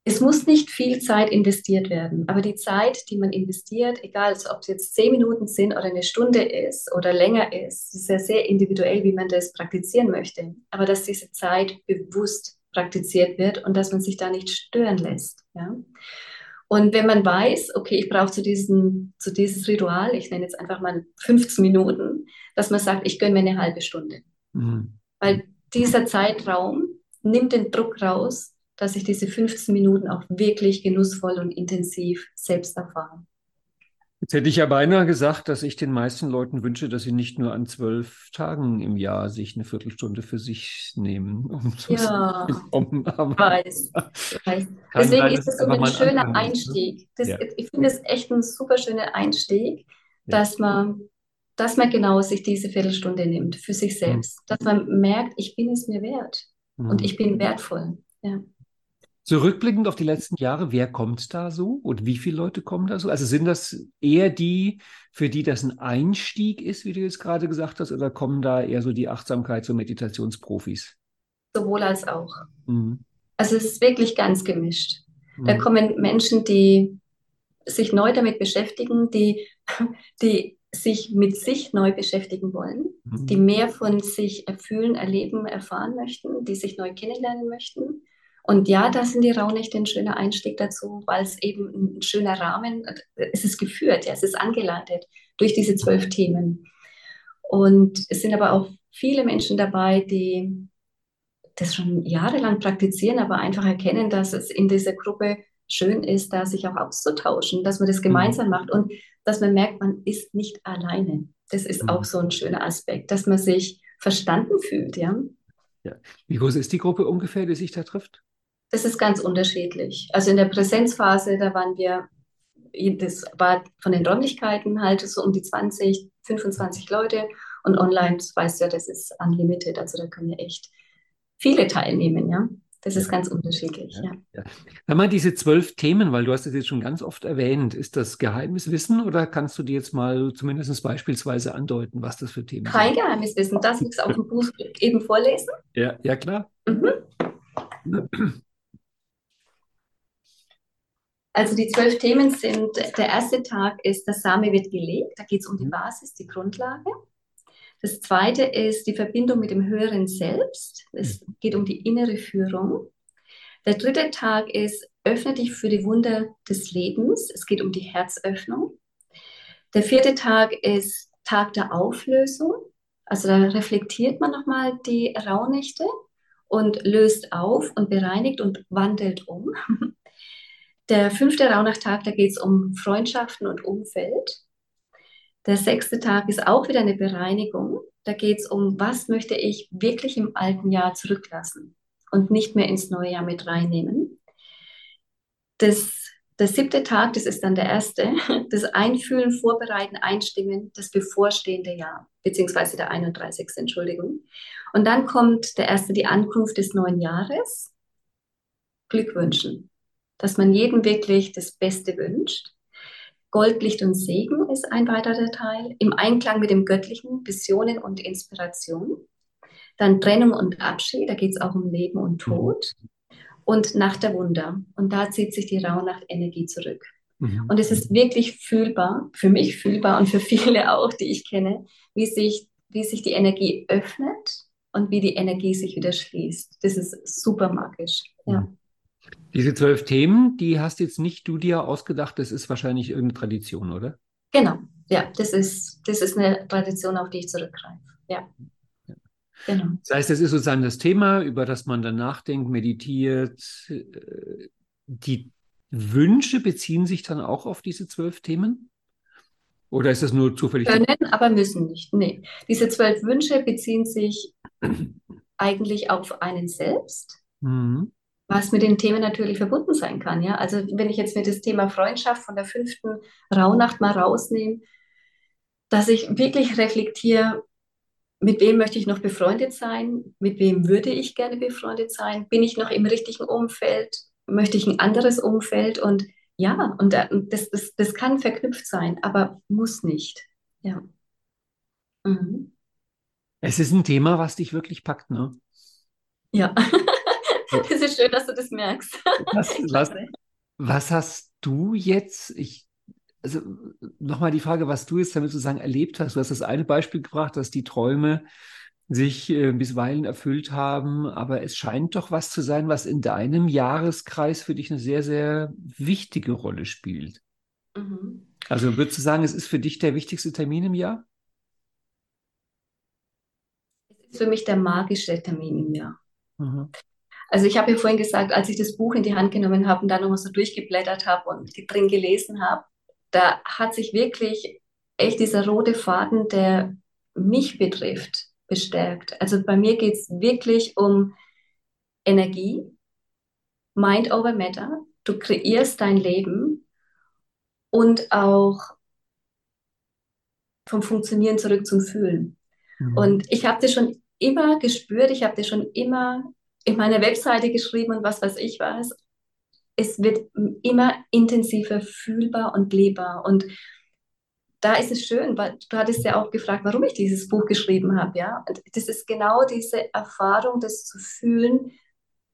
Es muss nicht viel Zeit investiert werden, aber die Zeit, die man investiert, egal ob es jetzt zehn Minuten sind oder eine Stunde ist oder länger ist, ist ja sehr individuell, wie man das praktizieren möchte. Aber dass diese Zeit bewusst praktiziert wird und dass man sich da nicht stören lässt. Ja? Und wenn man weiß, okay, ich brauche zu diesem zu dieses Ritual, ich nenne jetzt einfach mal 15 Minuten, dass man sagt, ich gönne mir eine halbe Stunde. Mhm. Weil dieser Zeitraum nimmt den Druck raus, dass ich diese 15 Minuten auch wirklich genussvoll und intensiv selbst erfahre. Jetzt hätte ich ja beinahe gesagt, dass ich den meisten Leuten wünsche, dass sie nicht nur an zwölf Tagen im Jahr sich eine Viertelstunde für sich nehmen. Um ja, um, weiß, weiß. [LAUGHS] Deswegen ist es so ein schöner Anfang, ne? Einstieg. Das, ja. Ich finde es echt ein super schöner Einstieg, ja. dass man dass man genau sich diese Viertelstunde nimmt für sich mhm. selbst. Dass man merkt, ich bin es mir wert mhm. und ich bin wertvoll. Ja. Zurückblickend auf die letzten Jahre, wer kommt da so und wie viele Leute kommen da so? Also sind das eher die, für die das ein Einstieg ist, wie du jetzt gerade gesagt hast, oder kommen da eher so die Achtsamkeits- und Meditationsprofis? Sowohl als auch. Mhm. Also es ist wirklich ganz gemischt. Da mhm. kommen Menschen, die sich neu damit beschäftigen, die, [LAUGHS] die sich mit sich neu beschäftigen wollen, mhm. die mehr von sich erfühlen, erleben, erfahren möchten, die sich neu kennenlernen möchten. Und ja, da sind die Rauhnächte ein schöner Einstieg dazu, weil es eben ein schöner Rahmen, es ist geführt, ja, es ist angeleitet durch diese zwölf Themen. Und es sind aber auch viele Menschen dabei, die das schon jahrelang praktizieren, aber einfach erkennen, dass es in dieser Gruppe schön ist, da sich auch auszutauschen, dass man das mhm. gemeinsam macht und dass man merkt, man ist nicht alleine. Das ist mhm. auch so ein schöner Aspekt, dass man sich verstanden fühlt, ja. ja. Wie groß ist die Gruppe ungefähr, die sich da trifft? Das ist ganz unterschiedlich. Also in der Präsenzphase, da waren wir, das war von den Räumlichkeiten halt so um die 20, 25 Leute und online, weißt du ja, das ist unlimited, also da können ja echt viele teilnehmen, ja. Das ist ganz unterschiedlich, ja. ja. Sag mal, diese zwölf Themen, weil du hast es jetzt schon ganz oft erwähnt, ist das Geheimniswissen oder kannst du dir jetzt mal zumindest beispielsweise andeuten, was das für Themen sind? Kein Geheimniswissen, das ich auf dem Buch eben vorlesen? Ja, ja klar. Mhm. Also die zwölf Themen sind, der erste Tag ist, das Same wird gelegt, da geht es um die mhm. Basis, die Grundlage. Das zweite ist die Verbindung mit dem höheren Selbst, es mhm. geht um die innere Führung. Der dritte Tag ist, öffne dich für die Wunder des Lebens, es geht um die Herzöffnung. Der vierte Tag ist Tag der Auflösung, also da reflektiert man nochmal die Rauhnächte und löst auf und bereinigt und wandelt um. [LAUGHS] Der fünfte Rauhnachttag, da geht es um Freundschaften und Umfeld. Der sechste Tag ist auch wieder eine Bereinigung. Da geht es um, was möchte ich wirklich im alten Jahr zurücklassen und nicht mehr ins neue Jahr mit reinnehmen. Das, der siebte Tag, das ist dann der erste, das Einfühlen, Vorbereiten, Einstimmen, das bevorstehende Jahr, beziehungsweise der 31. Entschuldigung. Und dann kommt der erste, die Ankunft des neuen Jahres. Glückwünschen dass man jedem wirklich das Beste wünscht. Goldlicht und Segen ist ein weiterer Teil, im Einklang mit dem Göttlichen, Visionen und Inspiration. Dann Trennung und Abschied, da geht es auch um Leben und mhm. Tod. Und Nacht der Wunder. Und da zieht sich die Rauhnacht-Energie zurück. Mhm. Und es ist wirklich fühlbar, für mich fühlbar und für [LAUGHS] viele auch, die ich kenne, wie sich, wie sich die Energie öffnet und wie die Energie sich wieder schließt. Das ist super magisch. Ja. Diese zwölf Themen, die hast jetzt nicht du dir ausgedacht, das ist wahrscheinlich irgendeine Tradition, oder? Genau, ja, das ist, das ist eine Tradition, auf die ich zurückgreife. Ja. ja. Genau. Das heißt, das ist sozusagen das Thema, über das man dann nachdenkt, meditiert. Äh, die Wünsche beziehen sich dann auch auf diese zwölf Themen? Oder ist das nur zufällig? Können, aber müssen nicht. Nee. Diese zwölf Wünsche beziehen sich [CLEARS THROAT] eigentlich auf einen selbst. Mhm was mit den Themen natürlich verbunden sein kann. Ja? Also wenn ich jetzt mir das Thema Freundschaft von der fünften Rauhnacht mal rausnehme, dass ich wirklich reflektiere, mit wem möchte ich noch befreundet sein, mit wem würde ich gerne befreundet sein, bin ich noch im richtigen Umfeld, möchte ich ein anderes Umfeld und ja, und das, das, das kann verknüpft sein, aber muss nicht. Ja. Mhm. Es ist ein Thema, was dich wirklich packt, ne? Ja. [LAUGHS] [LAUGHS] Es ist schön, dass du das merkst. Was, was, was hast du jetzt, ich, also nochmal die Frage, was du jetzt damit sozusagen erlebt hast. Du hast das eine Beispiel gebracht, dass die Träume sich äh, bisweilen erfüllt haben, aber es scheint doch was zu sein, was in deinem Jahreskreis für dich eine sehr, sehr wichtige Rolle spielt. Mhm. Also würdest du sagen, es ist für dich der wichtigste Termin im Jahr? Es ist für mich der magische Termin im Jahr. Mhm. Also ich habe ja vorhin gesagt, als ich das Buch in die Hand genommen habe und dann nochmal so durchgeblättert habe und drin gelesen habe, da hat sich wirklich echt dieser rote Faden, der mich betrifft, bestärkt. Also bei mir geht es wirklich um Energie, Mind over Matter. Du kreierst dein Leben und auch vom Funktionieren zurück zum Fühlen. Mhm. Und ich habe das schon immer gespürt, ich habe das schon immer in meiner Webseite geschrieben und was weiß ich was. Es wird immer intensiver fühlbar und lebbar. Und da ist es schön, weil du hattest ja auch gefragt, warum ich dieses Buch geschrieben habe, ja. Und das ist genau diese Erfahrung, das zu fühlen,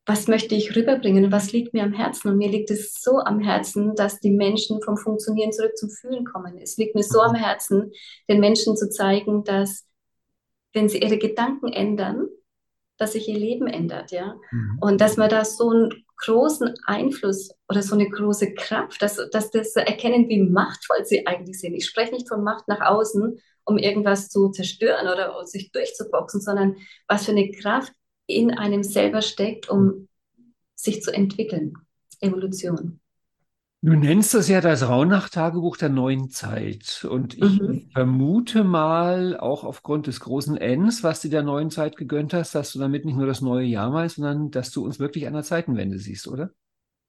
was möchte ich rüberbringen, was liegt mir am Herzen. Und mir liegt es so am Herzen, dass die Menschen vom Funktionieren zurück zum Fühlen kommen. Es liegt mir so am Herzen, den Menschen zu zeigen, dass wenn sie ihre Gedanken ändern, dass sich ihr Leben ändert, ja. Mhm. Und dass man da so einen großen Einfluss oder so eine große Kraft, dass, dass das erkennen, wie machtvoll sie eigentlich sind. Ich spreche nicht von Macht nach außen, um irgendwas zu zerstören oder sich durchzuboxen, sondern was für eine Kraft in einem selber steckt, um sich zu entwickeln. Evolution. Du nennst das ja das Rauhnach-Tagebuch der neuen Zeit. Und ich mhm. vermute mal, auch aufgrund des großen Ns, was du der neuen Zeit gegönnt hast, dass du damit nicht nur das neue Jahr meinst, sondern dass du uns wirklich an der Zeitenwende siehst, oder?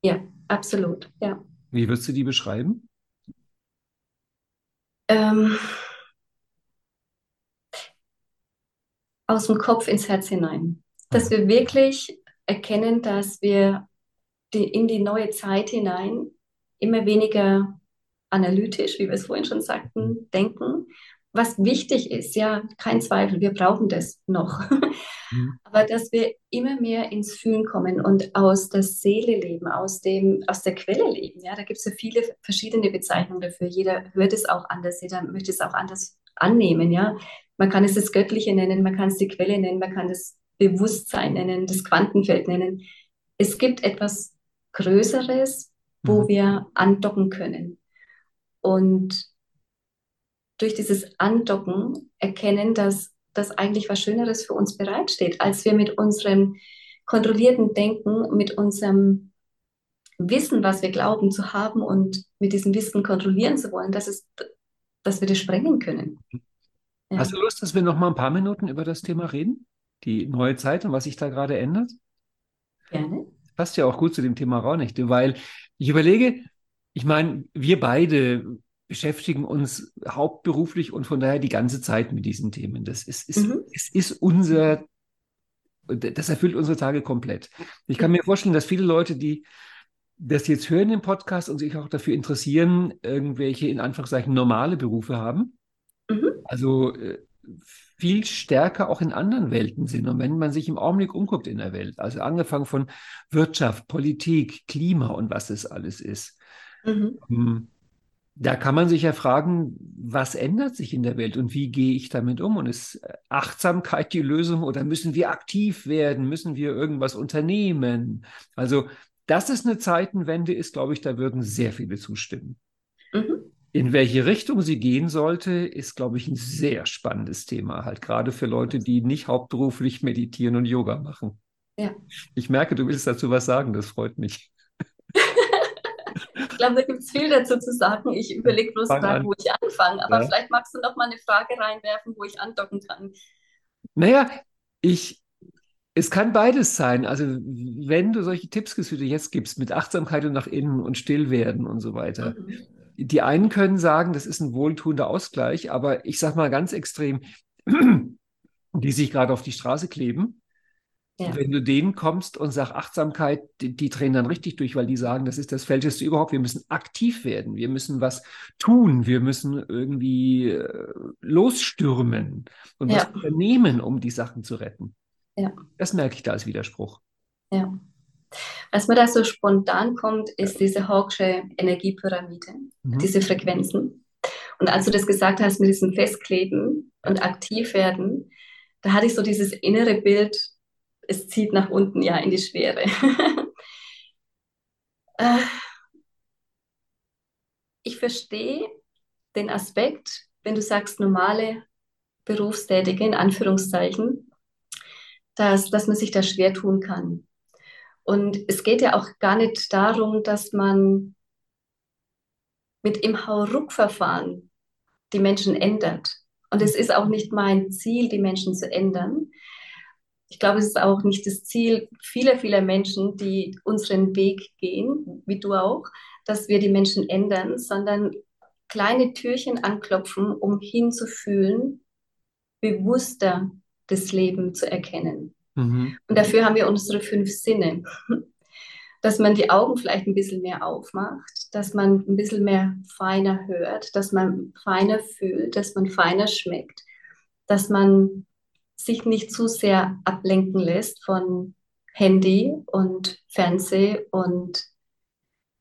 Ja, absolut, ja. Wie würdest du die beschreiben? Ähm, aus dem Kopf ins Herz hinein. Dass wir wirklich erkennen, dass wir die, in die neue Zeit hinein immer weniger analytisch, wie wir es vorhin schon sagten, denken, was wichtig ist, ja, kein Zweifel, wir brauchen das noch. Mhm. [LAUGHS] Aber dass wir immer mehr ins Fühlen kommen und aus der Seele leben, aus, dem, aus der Quelle leben. Ja, da gibt es ja viele verschiedene Bezeichnungen dafür. Jeder hört es auch anders, jeder möchte es auch anders annehmen. Ja, man kann es das Göttliche nennen, man kann es die Quelle nennen, man kann das Bewusstsein nennen, das Quantenfeld nennen. Es gibt etwas Größeres, wo mhm. wir andocken können. Und durch dieses Andocken erkennen, dass das eigentlich was Schöneres für uns bereitsteht, als wir mit unserem kontrollierten Denken, mit unserem Wissen, was wir glauben zu haben und mit diesem Wissen kontrollieren zu wollen, dass, es, dass wir das sprengen können. Ja. Hast du Lust, dass wir noch mal ein paar Minuten über das Thema reden? Die neue Zeit und was sich da gerade ändert? Gerne. Passt ja auch gut zu dem Thema Raunächte, weil ich überlege, ich meine, wir beide beschäftigen uns hauptberuflich und von daher die ganze Zeit mit diesen Themen. Das ist, ist, mhm. es ist unser, das erfüllt unsere Tage komplett. Ich kann mir vorstellen, dass viele Leute, die das jetzt hören im Podcast und sich auch dafür interessieren, irgendwelche in Anführungszeichen normale Berufe haben. Mhm. Also äh, viel stärker auch in anderen Welten sind. Und wenn man sich im Augenblick umguckt in der Welt, also angefangen von Wirtschaft, Politik, Klima und was das alles ist, mhm. Ähm, da kann man sich ja fragen, was ändert sich in der Welt und wie gehe ich damit um? Und ist Achtsamkeit die Lösung oder müssen wir aktiv werden? Müssen wir irgendwas unternehmen? Also, dass es eine Zeitenwende ist, glaube ich, da würden sehr viele zustimmen. In welche Richtung sie gehen sollte, ist, glaube ich, ein sehr spannendes Thema, halt gerade für Leute, die nicht hauptberuflich meditieren und Yoga machen. Ja. Ich merke, du willst dazu was sagen, das freut mich. [LAUGHS] Ich glaube, da gibt es viel dazu zu sagen. Ich überlege bloß gerade, wo ich anfange. Aber ja. vielleicht magst du noch mal eine Frage reinwerfen, wo ich andocken kann. Naja, ich, es kann beides sein. Also, wenn du solche Tipps, wie du jetzt gibst, mit Achtsamkeit und nach innen und Stillwerden und so weiter. Mhm. Die einen können sagen, das ist ein wohltuender Ausgleich, aber ich sage mal ganz extrem, [CLEARS THROAT] die sich gerade auf die Straße kleben, ja. Wenn du denen kommst und sagst Achtsamkeit, die, die, drehen dann richtig durch, weil die sagen, das ist das Falscheste überhaupt. Wir müssen aktiv werden. Wir müssen was tun. Wir müssen irgendwie äh, losstürmen und ja. was unternehmen, um die Sachen zu retten. Ja. Das merke ich da als Widerspruch. Ja. Was mir da so spontan kommt, ist diese Hawksche Energiepyramide, mhm. diese Frequenzen. Und als du das gesagt hast mit diesem Festkleben und aktiv werden, da hatte ich so dieses innere Bild, es zieht nach unten, ja, in die Schwere. [LAUGHS] Äh, ich verstehe den Aspekt, wenn du sagst, normale Berufstätige, in Anführungszeichen, dass, dass man sich da schwer tun kann. Und es geht ja auch gar nicht darum, dass man mit im Hauruck-Verfahren die Menschen ändert. Und es ist auch nicht mein Ziel, die Menschen zu ändern, ich glaube, es ist auch nicht das Ziel vieler, vieler Menschen, die unseren Weg gehen, wie du auch, dass wir die Menschen ändern, sondern kleine Türchen anklopfen, um hinzufühlen, bewusster das Leben zu erkennen. Mhm. Und dafür haben wir unsere fünf Sinne. Dass man die Augen vielleicht ein bisschen mehr aufmacht, dass man ein bisschen mehr feiner hört, dass man feiner fühlt, dass man feiner schmeckt, dass man sich nicht zu sehr ablenken lässt von Handy und Fernseh und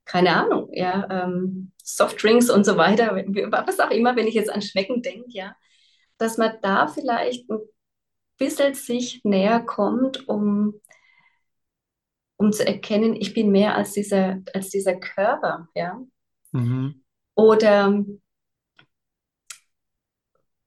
keine Ahnung, ja, ähm, Softdrinks und so weiter, was auch immer, wenn ich jetzt an Schmecken denke, ja, dass man da vielleicht ein bisschen sich näher kommt, um, um zu erkennen, ich bin mehr als dieser, als dieser Körper, ja. Mhm. Oder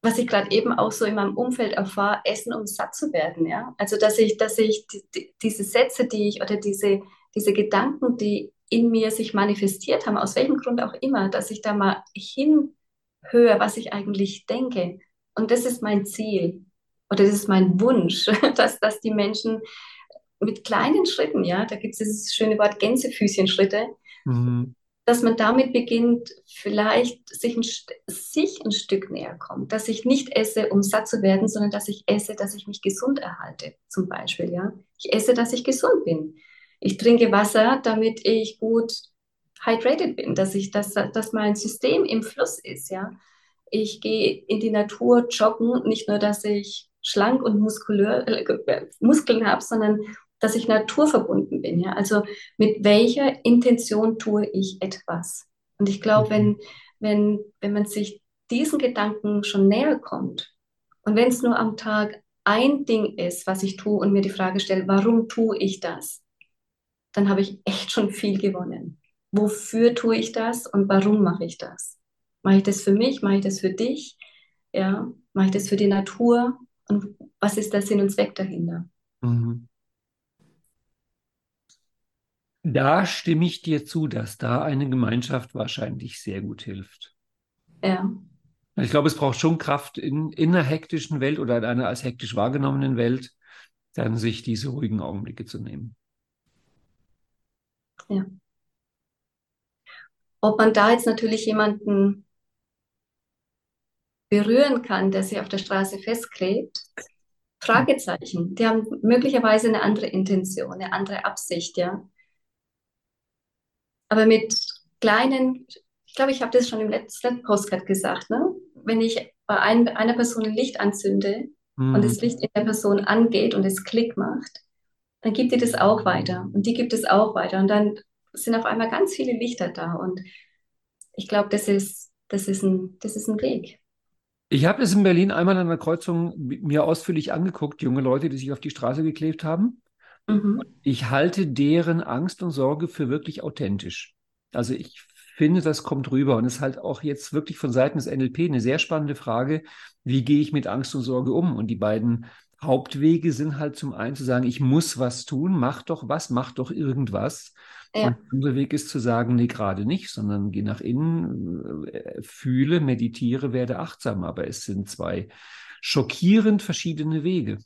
was ich gerade eben auch so in meinem Umfeld erfahre, essen, um satt zu werden, ja. Also dass ich, dass ich die, die, diese Sätze, die ich oder diese, diese Gedanken, die in mir sich manifestiert haben, aus welchem Grund auch immer, dass ich da mal hinhöre, was ich eigentlich denke. Und das ist mein Ziel oder das ist mein Wunsch, [LAUGHS] dass, dass die Menschen mit kleinen Schritten, ja, da gibt es dieses schöne Wort Gänsefüßchenschritte, mhm dass man damit beginnt, vielleicht sich ein, sich ein Stück näher kommt, dass ich nicht esse, um satt zu werden, sondern dass ich esse, dass ich mich gesund erhalte, zum Beispiel. Ja? Ich esse, dass ich gesund bin. Ich trinke Wasser, damit ich gut hydrated bin, dass, ich, dass, dass mein System im Fluss ist. Ja? Ich gehe in die Natur joggen, nicht nur, dass ich schlank und muskulär, äh, Muskeln habe, sondern dass ich naturverbunden bin. Ja? Also mit welcher Intention tue ich etwas? Und ich glaube, wenn, mhm. wenn, wenn man sich diesen Gedanken schon näher kommt und wenn es nur am Tag ein Ding ist, was ich tue und mir die Frage stelle, warum tue ich das, dann habe ich echt schon viel gewonnen. Wofür tue ich das und warum mache ich das? Mache ich das für mich? Mache ich das für dich? Ja, mache ich das für die Natur? Und was ist der Sinn und Zweck dahinter? Mhm. Da stimme ich dir zu, dass da eine Gemeinschaft wahrscheinlich sehr gut hilft. Ja. Ich glaube, es braucht schon Kraft in, in einer hektischen Welt oder in einer als hektisch wahrgenommenen Welt, dann sich diese ruhigen Augenblicke zu nehmen. Ja. Ob man da jetzt natürlich jemanden berühren kann, der sich auf der Straße festklebt, Fragezeichen. Die haben möglicherweise eine andere Intention, eine andere Absicht, ja. Aber mit kleinen, ich glaube, ich habe das schon im letzten Postcard gesagt, ne? wenn ich bei ein, einer Person ein Licht anzünde mhm. und das Licht in der Person angeht und es Klick macht, dann gibt die das auch weiter und die gibt es auch weiter und dann sind auf einmal ganz viele Lichter da und ich glaube, das ist, das, ist ein, das ist ein Weg. Ich habe es in Berlin einmal an einer Kreuzung mir ausführlich angeguckt, junge Leute, die sich auf die Straße geklebt haben. Mhm. Ich halte deren Angst und Sorge für wirklich authentisch. Also ich finde, das kommt rüber und ist halt auch jetzt wirklich von Seiten des NLP eine sehr spannende Frage, wie gehe ich mit Angst und Sorge um? Und die beiden Hauptwege sind halt zum einen zu sagen, ich muss was tun, mach doch was, mach doch irgendwas. Ja. Und der andere Weg ist zu sagen, nee, gerade nicht, sondern geh nach innen, äh, fühle, meditiere, werde achtsam. Aber es sind zwei schockierend verschiedene Wege.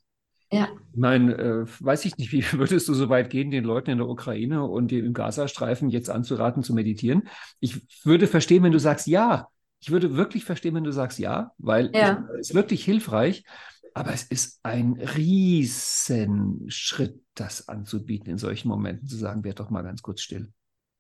Ja. Ich meine, äh, weiß ich nicht, wie [LAUGHS] würdest du so weit gehen, den Leuten in der Ukraine und im Gazastreifen jetzt anzuraten zu meditieren? Ich würde verstehen, wenn du sagst ja. Ich würde wirklich verstehen, wenn du sagst ja, weil ja. es ist wirklich hilfreich. Aber es ist ein Riesenschritt, das anzubieten in solchen Momenten, zu sagen, werd doch mal ganz kurz still.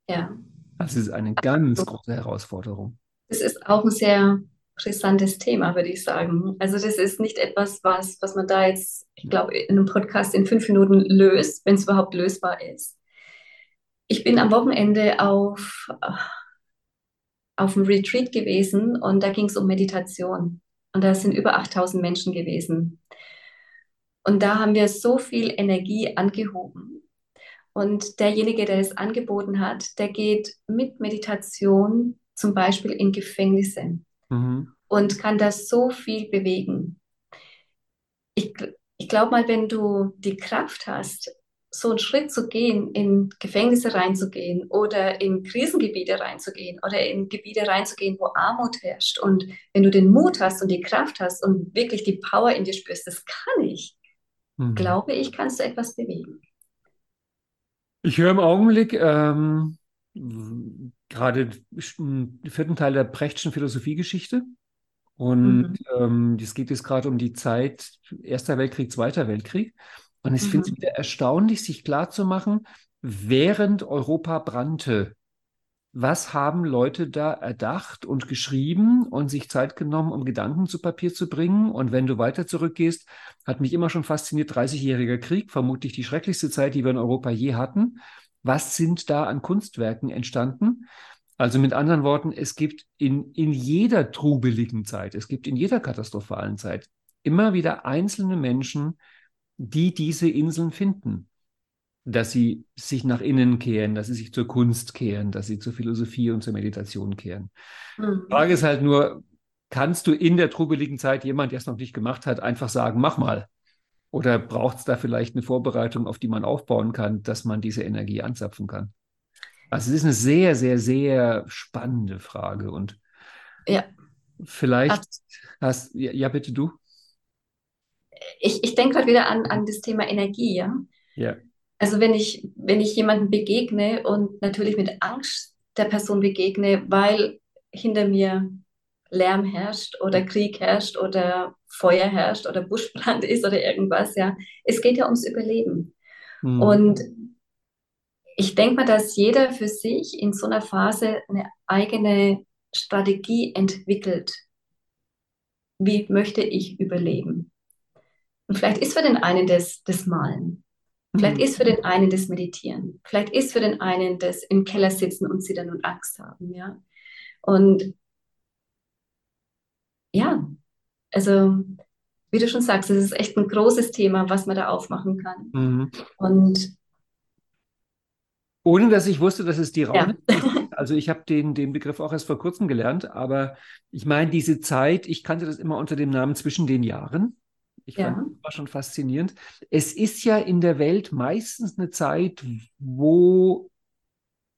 Ja. Das ist eine ganz große Herausforderung. Es ist auch ein sehr brisantes Thema, würde ich sagen. Also das ist nicht etwas, was, was man da jetzt, ich glaube, in einem Podcast in fünf Minuten löst, wenn es überhaupt lösbar ist. Ich bin am Wochenende auf, auf einem Retreat gewesen und da ging es um Meditation. Und da sind über 8000 Menschen gewesen. Und da haben wir so viel Energie angehoben. Und derjenige, der es angeboten hat, der geht mit Meditation zum Beispiel in Gefängnisse mhm. und kann das so viel bewegen. Ich, ich glaube mal, wenn du die Kraft hast, so einen Schritt zu gehen, in Gefängnisse reinzugehen oder in Krisengebiete reinzugehen oder in Gebiete reinzugehen, wo Armut herrscht. Und wenn du den Mut hast und die Kraft hast und wirklich die Power in dir spürst, das kann ich, mhm. glaube ich, kannst du etwas bewegen. Ich höre im Augenblick ähm, gerade den vierten Teil der Brechtschen Philosophiegeschichte. Und mhm. ähm, es geht jetzt gerade um die Zeit Erster Weltkrieg, Zweiter Weltkrieg. Und ich mhm. finde es wieder erstaunlich, sich klarzumachen, während Europa brannte, was haben Leute da erdacht und geschrieben und sich Zeit genommen, um Gedanken zu Papier zu bringen? Und wenn du weiter zurückgehst, hat mich immer schon fasziniert, 30-jähriger Krieg, vermutlich die schrecklichste Zeit, die wir in Europa je hatten. Was sind da an Kunstwerken entstanden? Also mit anderen Worten, es gibt in, in jeder trubeligen Zeit, es gibt in jeder katastrophalen Zeit immer wieder einzelne Menschen, die diese Inseln finden. Dass sie sich nach innen kehren, dass sie sich zur Kunst kehren, dass sie zur Philosophie und zur Meditation kehren. Mhm. Die Frage ist halt nur, kannst du in der trubeligen Zeit jemand, der es noch nicht gemacht hat, einfach sagen, mach mal? Oder braucht es da vielleicht eine Vorbereitung, auf die man aufbauen kann, dass man diese Energie anzapfen kann? Also es ist eine sehr, sehr, sehr spannende Frage. Und ja. vielleicht hast, ja, ja, bitte du. Ich, ich denke gerade wieder an, an das Thema Energie, ja. Ja. Also wenn ich, wenn ich jemanden begegne und natürlich mit Angst der Person begegne, weil hinter mir Lärm herrscht oder Krieg herrscht oder Feuer herrscht oder Buschbrand [LAUGHS] ist oder irgendwas, ja. Es geht ja ums Überleben. Mhm. Und ich denke mal, dass jeder für sich in so einer Phase eine eigene Strategie entwickelt, wie möchte ich überleben? Und vielleicht ist für den einen das, das Malen. Vielleicht mhm. ist für den einen das Meditieren. Vielleicht ist für den einen das im Keller sitzen und zittern und Angst haben, ja. Und ja, also wie du schon sagst, es ist echt ein großes Thema, was man da aufmachen kann. Mhm. Und ohne dass ich wusste, dass es die Raune ja. Also ich habe den, den Begriff auch erst vor kurzem gelernt, aber ich meine, diese Zeit, ich kannte das immer unter dem Namen zwischen den Jahren. Ich ja. fand das war schon faszinierend. Es ist ja in der Welt meistens eine Zeit, wo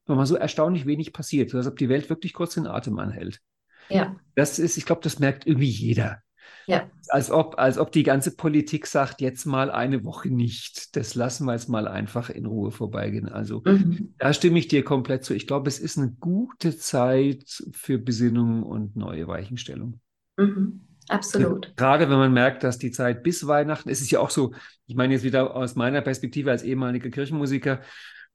mal so erstaunlich wenig passiert, als ob die Welt wirklich kurz den Atem anhält. Ja. Das ist, ich glaube, das merkt irgendwie jeder. Ja. Als ob, als ob die ganze Politik sagt, jetzt mal eine Woche nicht. Das lassen wir jetzt mal einfach in Ruhe vorbeigehen. Also mhm. da stimme ich dir komplett zu. Ich glaube, es ist eine gute Zeit für Besinnung und neue Weichenstellung. Mhm. Absolut. Gerade wenn man merkt, dass die Zeit bis Weihnachten, es ist ja auch so, ich meine jetzt wieder aus meiner Perspektive als ehemaliger Kirchenmusiker,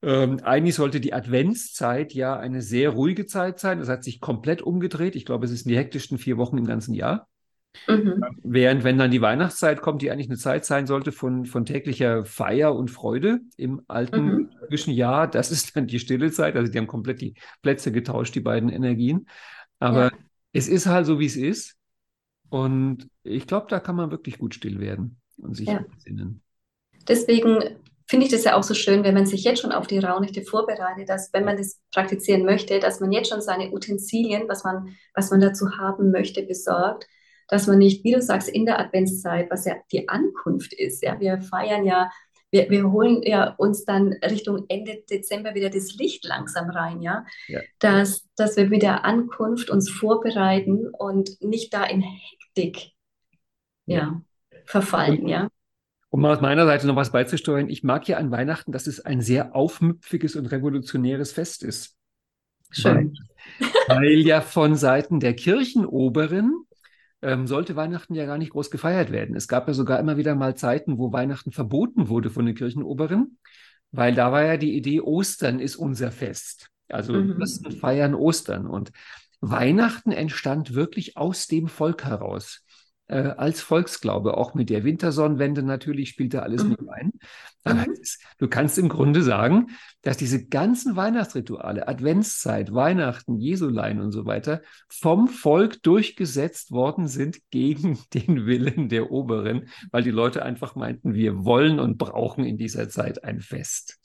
ähm, eigentlich sollte die Adventszeit ja eine sehr ruhige Zeit sein. Das hat sich komplett umgedreht. Ich glaube, es sind die hektischsten vier Wochen im ganzen Jahr. Mhm. Während, wenn dann die Weihnachtszeit kommt, die eigentlich eine Zeit sein sollte von, von täglicher Feier und Freude im alten mhm. Jahr, das ist dann die stille Zeit. Also die haben komplett die Plätze getauscht, die beiden Energien. Aber ja. es ist halt so, wie es ist. Und ich glaube, da kann man wirklich gut still werden und sich ja. besinnen. Deswegen finde ich das ja auch so schön, wenn man sich jetzt schon auf die Rauhnächte vorbereitet, dass wenn man das praktizieren möchte, dass man jetzt schon seine Utensilien, was man, was man dazu haben möchte, besorgt dass man nicht, wie du sagst, in der Adventszeit, was ja die Ankunft ist, ja, wir feiern ja, wir, wir holen ja uns dann Richtung Ende Dezember wieder das Licht langsam rein, ja, ja. Dass, dass wir mit der Ankunft uns vorbereiten und nicht da in Hektik ja, verfallen, ja. Um aus meiner Seite noch was beizusteuern, ich mag ja an Weihnachten, dass es ein sehr aufmüpfiges und revolutionäres Fest ist. Schön. Weil, weil ja von Seiten der Kirchenoberen ähm, sollte Weihnachten ja gar nicht groß gefeiert werden. Es gab ja sogar immer wieder mal Zeiten, wo Weihnachten verboten wurde von den Kirchenoberen, weil da war ja die Idee, Ostern ist unser Fest. Also mhm. Christen feiern Ostern. Und Weihnachten entstand wirklich aus dem Volk heraus äh, als Volksglaube. Auch mit der Wintersonnenwende natürlich spielt da alles mhm. mit rein. Aber mhm. ist, du kannst im Grunde sagen, dass diese ganzen Weihnachtsrituale, Adventszeit, Weihnachten, Jesulein und so weiter, vom Volk durchgesetzt worden sind [LAUGHS] gegen den Willen der Oberen, weil die Leute einfach meinten, wir wollen und brauchen in dieser Zeit ein Fest.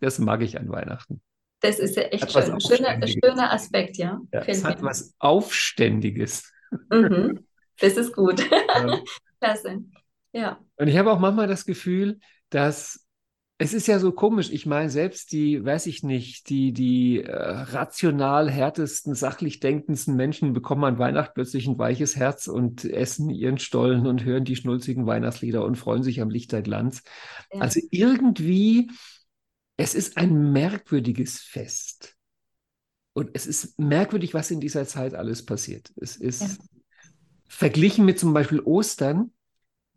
Das mag ich an Weihnachten. Das ist ja echt schön. Schöner, schöner Aspekt, ja. ja es hat was Aufständiges. Mhm. Das ist gut. [LAUGHS] Ja. Klasse. Ja. Und ich habe auch manchmal das Gefühl, dass es ist ja so komisch. Ich meine, selbst die, weiß ich nicht, die, die äh, rational härtesten, sachlich denkendsten Menschen bekommen an Weihnachten plötzlich ein weiches Herz und essen ihren Stollen und hören die schnulzigen Weihnachtslieder und freuen sich am Lichterglanz. Ja. Also irgendwie, es ist ein merkwürdiges Fest. Und es ist merkwürdig, was in dieser Zeit alles passiert. Es ist ja. verglichen mit zum Beispiel Ostern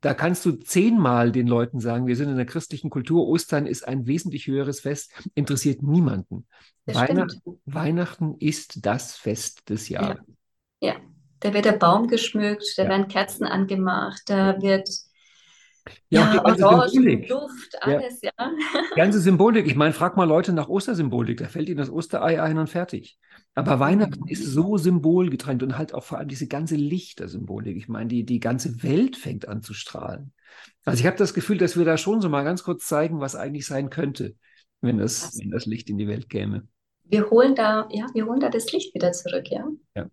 da kannst du zehnmal den Leuten sagen, wir sind in der christlichen Kultur, Ostern ist ein wesentlich höheres Fest, interessiert niemanden. Weihnachten, Weihnachten, ist das Fest des Jahres. Ja. ja. da wird der Baum geschmückt, da ja. werden Kerzen angemacht, da wird ja, ja die ganze Orange, Symbolik. Duft, alles, ja. ja. Ganze Symbolik. Ich meine, frag mal Leute nach Ostersymbolik, da fällt ihnen das Osterei ein und fertig. Aber Weihnachten ist so symbolgetrennt und halt auch vor allem diese ganze Lichtersymbolik. Ich meine, die, die ganze Welt fängt an zu strahlen. Also ich habe das Gefühl, dass wir da schon so mal ganz kurz zeigen, was eigentlich sein könnte, wenn das, wenn das Licht in die Welt käme. Wir holen da, ja, wir holen da das Licht wieder zurück, ja. Ja,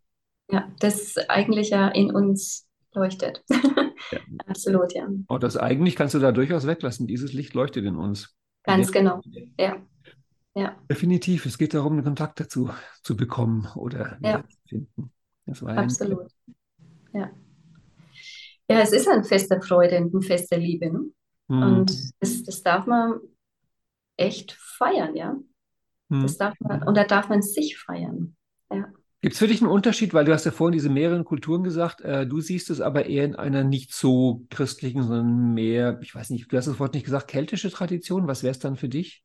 ja das eigentlich ja in uns leuchtet. Ja. [LAUGHS] Absolut, ja. Und oh, das eigentlich kannst du da durchaus weglassen. Dieses Licht leuchtet in uns. Ganz ja. genau, ja. Ja. Definitiv. Es geht darum, einen Kontakt dazu zu bekommen oder ja. zu finden. Absolut. Ja. Ja, es ist ein Fest der Freude und ein Fest der Liebe. Ne? Mhm. Und das, das darf man echt feiern, ja. Das darf man, und da darf man sich feiern. Ja. Gibt es für dich einen Unterschied, weil du hast ja vorhin diese mehreren Kulturen gesagt, äh, du siehst es aber eher in einer nicht so christlichen, sondern mehr, ich weiß nicht, du hast das Wort nicht gesagt, keltische Tradition. Was wäre es dann für dich?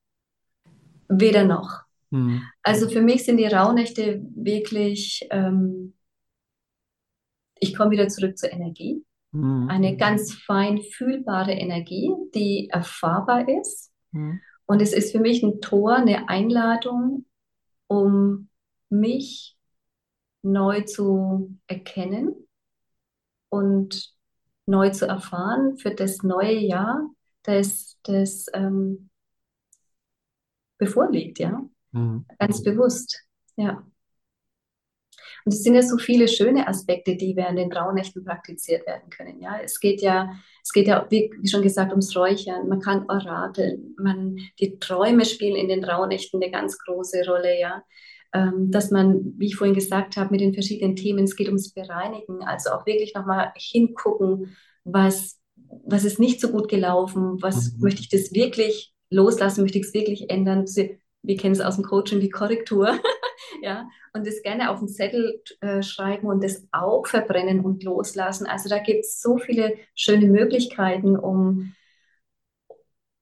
Weder noch. Hm. Also für mich sind die Rauhnächte wirklich ähm, ich komme wieder zurück zur Energie. Mhm. Eine ganz fein fühlbare Energie, die erfahrbar ist. Mhm. Und es ist für mich ein Tor, eine Einladung, um mich neu zu erkennen und neu zu erfahren für das neue Jahr, das, das ähm, bevorliegt, ja. Mhm. Ganz bewusst, ja. Und es sind ja so viele schöne Aspekte, die während den Rauhnächten praktiziert werden können. Ja, es geht ja, es geht ja, wie, schon gesagt, ums Räuchern. Man kann orakeln. Man, die Träume spielen in den Rauhnächten eine ganz große Rolle. Ja, dass man, wie ich vorhin gesagt habe, mit den verschiedenen Themen, es geht ums Bereinigen, also auch wirklich nochmal hingucken, was, was ist nicht so gut gelaufen, was mhm. möchte ich das wirklich loslassen, möchte ich es wirklich ändern. Wir kennen es aus dem Coaching, die Korrektur. [LAUGHS] ja, und das gerne auf den Zettel äh, schreiben und das auch verbrennen und loslassen. Also da gibt es so viele schöne Möglichkeiten, um,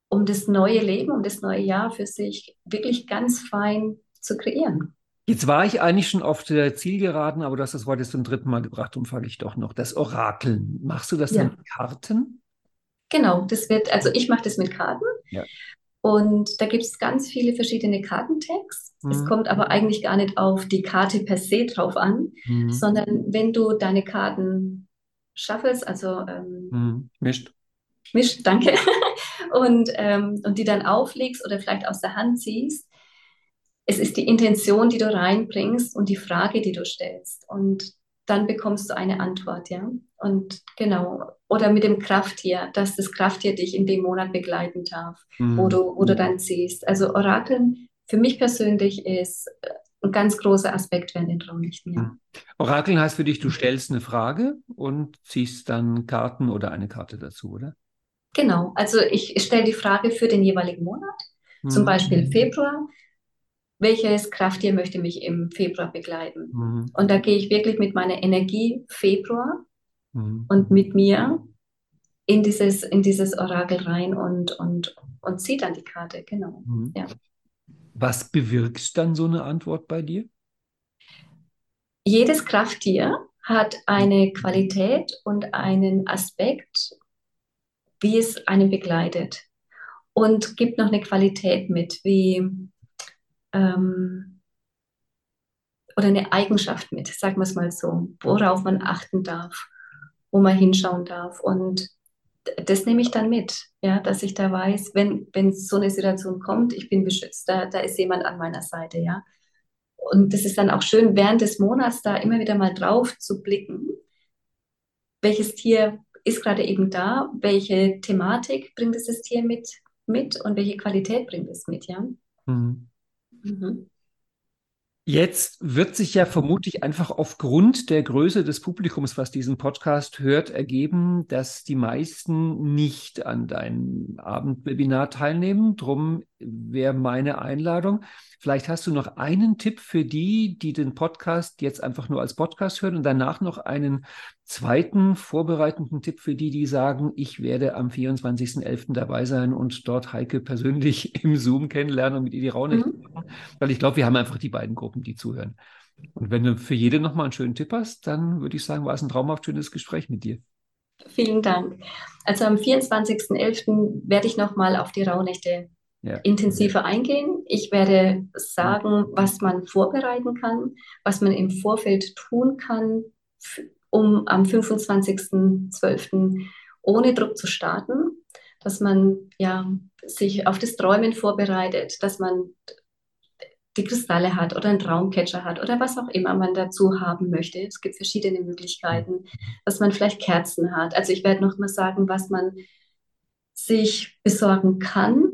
um das neue Leben, um das neue Jahr für sich wirklich ganz fein zu kreieren. Jetzt war ich eigentlich schon auf der Zielgeraden, aber du hast das Wort jetzt zum dritten Mal gebracht, darum frage ich doch noch. Das Orakeln, machst du das ja. mit Karten? Genau, das wird, also ich mache das mit Karten. Ja. Und da gibt es ganz viele verschiedene Kartentext. Mhm. Es kommt aber eigentlich gar nicht auf die Karte per se drauf an, mhm. sondern wenn du deine Karten shuffles, also ähm, mhm. mischt. Mischt, danke. [LAUGHS] und, ähm, und die dann auflegst oder vielleicht aus der Hand ziehst. Es ist die Intention, die du reinbringst und die Frage, die du stellst. Und dann bekommst du eine Antwort, ja. Und genau, oder mit dem Krafttier, dass das Krafttier dich in dem Monat begleiten darf, mhm. wo, du, wo du dann siehst. Also Orakeln für mich persönlich ist äh, ein ganz großer Aspekt während den Traumnächten, ja. Mhm. Orakeln heißt für dich, du stellst eine Frage und ziehst dann Karten oder eine Karte dazu, oder? Genau, also ich stelle die Frage für den jeweiligen Monat, mhm. zum Beispiel Februar welches Krafttier möchte mich im Februar begleiten. Mhm. Und da gehe ich wirklich mit meiner Energie Februar mhm. und mit mir in dieses, in dieses Orakel rein und, und, und ziehe dann die Karte, genau. Mhm. Ja. Was bewirkt dann so eine Antwort bei dir? Jedes Krafttier hat eine Qualität und einen Aspekt, wie es einen begleitet. Und gibt noch eine Qualität mit, wie ähm, oder eine Eigenschaft mit, sagen wir es mal so, worauf man achten darf, wo man hinschauen darf. Und das nehme ich dann mit, ja, dass ich da weiß, wenn, wenn so eine Situation kommt, ich bin beschützt, da, da ist jemand an meiner Seite, ja. Und das ist dann auch schön, während des Monats da immer wieder mal drauf zu blicken, welches Tier ist gerade eben da, welche Thematik bringt es das Tier mit, mit und welche Qualität bringt es mit, ja. Mhm. Mhm. Jetzt wird sich ja vermutlich einfach aufgrund der Größe des Publikums, was diesen Podcast hört, ergeben, dass die meisten nicht an deinem Abendwebinar teilnehmen. Drum wäre meine Einladung. Vielleicht hast du noch einen Tipp für die, die den Podcast jetzt einfach nur als Podcast hören und danach noch einen zweiten vorbereitenden Tipp für die, die sagen, ich werde am 24.11. dabei sein und dort Heike persönlich [LAUGHS] im Zoom kennenlernen und mit ihr die Raunächte mhm. machen. Weil ich glaube, wir haben einfach die beiden Gruppen, die zuhören. Und wenn du für jede nochmal einen schönen Tipp hast, dann würde ich sagen, war es ein traumhaft schönes Gespräch mit dir. Vielen Dank. Also am 24.11. werde ich nochmal auf die Rauhnächte ja. intensiver eingehen. Ich werde sagen, was man vorbereiten kann, was man im Vorfeld tun kann, um am 25.12. ohne Druck zu starten, dass man ja, sich auf das Träumen vorbereitet, dass man die Kristalle hat oder einen Traumcatcher hat oder was auch immer man dazu haben möchte. Es gibt verschiedene Möglichkeiten, dass man vielleicht Kerzen hat. Also ich werde noch mal sagen, was man sich besorgen kann,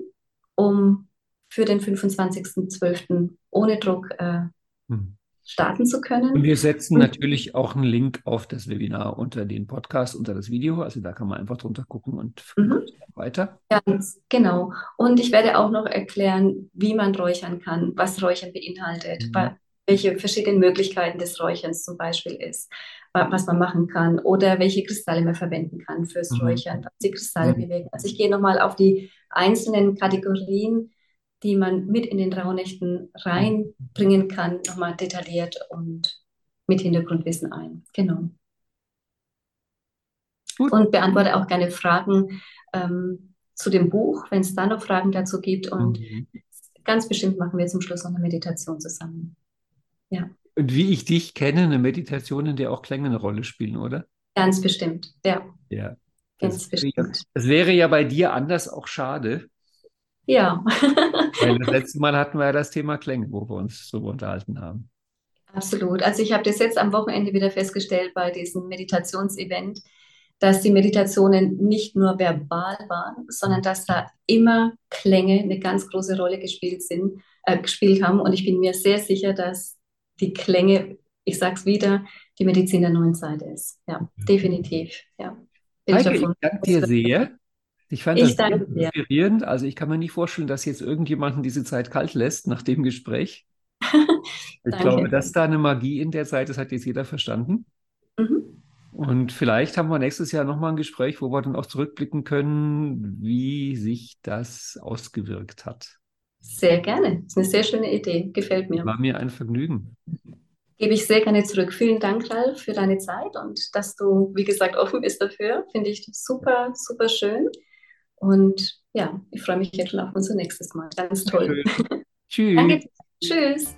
um für den 25.12. ohne Druck äh, hm. starten zu können. Und wir setzen und, natürlich auch einen Link auf das Webinar unter den Podcast, unter das Video. Also da kann man einfach drunter gucken und mhm. weiter. Ganz genau. Und ich werde auch noch erklären, wie man räuchern kann, was Räuchern beinhaltet, mhm. welche verschiedenen Möglichkeiten des Räucherns zum Beispiel ist, was man machen kann oder welche Kristalle man verwenden kann fürs mhm. Räuchern, was die Kristalle mhm. bewegen. Also ich gehe nochmal auf die einzelnen Kategorien, die man mit in den Rauhnächten reinbringen kann, nochmal detailliert und mit Hintergrundwissen ein. Genau. Gut. Und beantworte auch gerne Fragen ähm, zu dem Buch, wenn es da noch Fragen dazu gibt. Und mhm. ganz bestimmt machen wir zum Schluss noch eine Meditation zusammen. Ja. Und wie ich dich kenne, eine Meditation, in der auch Klänge eine Rolle spielen, oder? Ganz bestimmt, ja. Ja. Ganz bestimmt. Wäre, das wäre ja bei dir anders auch schade. Ja. Weil das [LAUGHS] letzte Mal hatten wir ja das Thema Klänge, wo wir uns so unterhalten haben. Absolut. Also ich habe das jetzt am Wochenende wieder festgestellt bei diesem Meditationsevent, dass die Meditationen nicht nur verbal waren, sondern dass da immer Klänge eine ganz große Rolle gespielt sind, äh, gespielt haben. Und ich bin mir sehr sicher, dass die Klänge, ich sage es wieder, die Medizin der neuen Zeit ist. Ja, definitiv. Ja. Heike, ich, danke dir sehr. Ich fand ich das sehr inspirierend. Also ich kann mir nicht vorstellen, dass jetzt irgendjemanden diese Zeit kalt lässt nach dem Gespräch. [LAUGHS] ich glaube, dass da eine Magie in der Zeit, das hat jetzt jeder verstanden. Mhm. Und vielleicht haben wir nächstes Jahr nochmal ein Gespräch, wo wir dann auch zurückblicken können, wie sich das ausgewirkt hat. Sehr gerne. Das ist eine sehr schöne Idee. Gefällt mir. War mir ein Vergnügen. Gebe ich sehr gerne zurück. Vielen Dank, Ralf, für deine Zeit und dass du, wie gesagt, offen bist dafür. Finde ich super, super schön. Und ja, ich freue mich jetzt schon auf unser nächstes Mal. Ganz toll. [LAUGHS] Tschüss. Danke. Tschüss.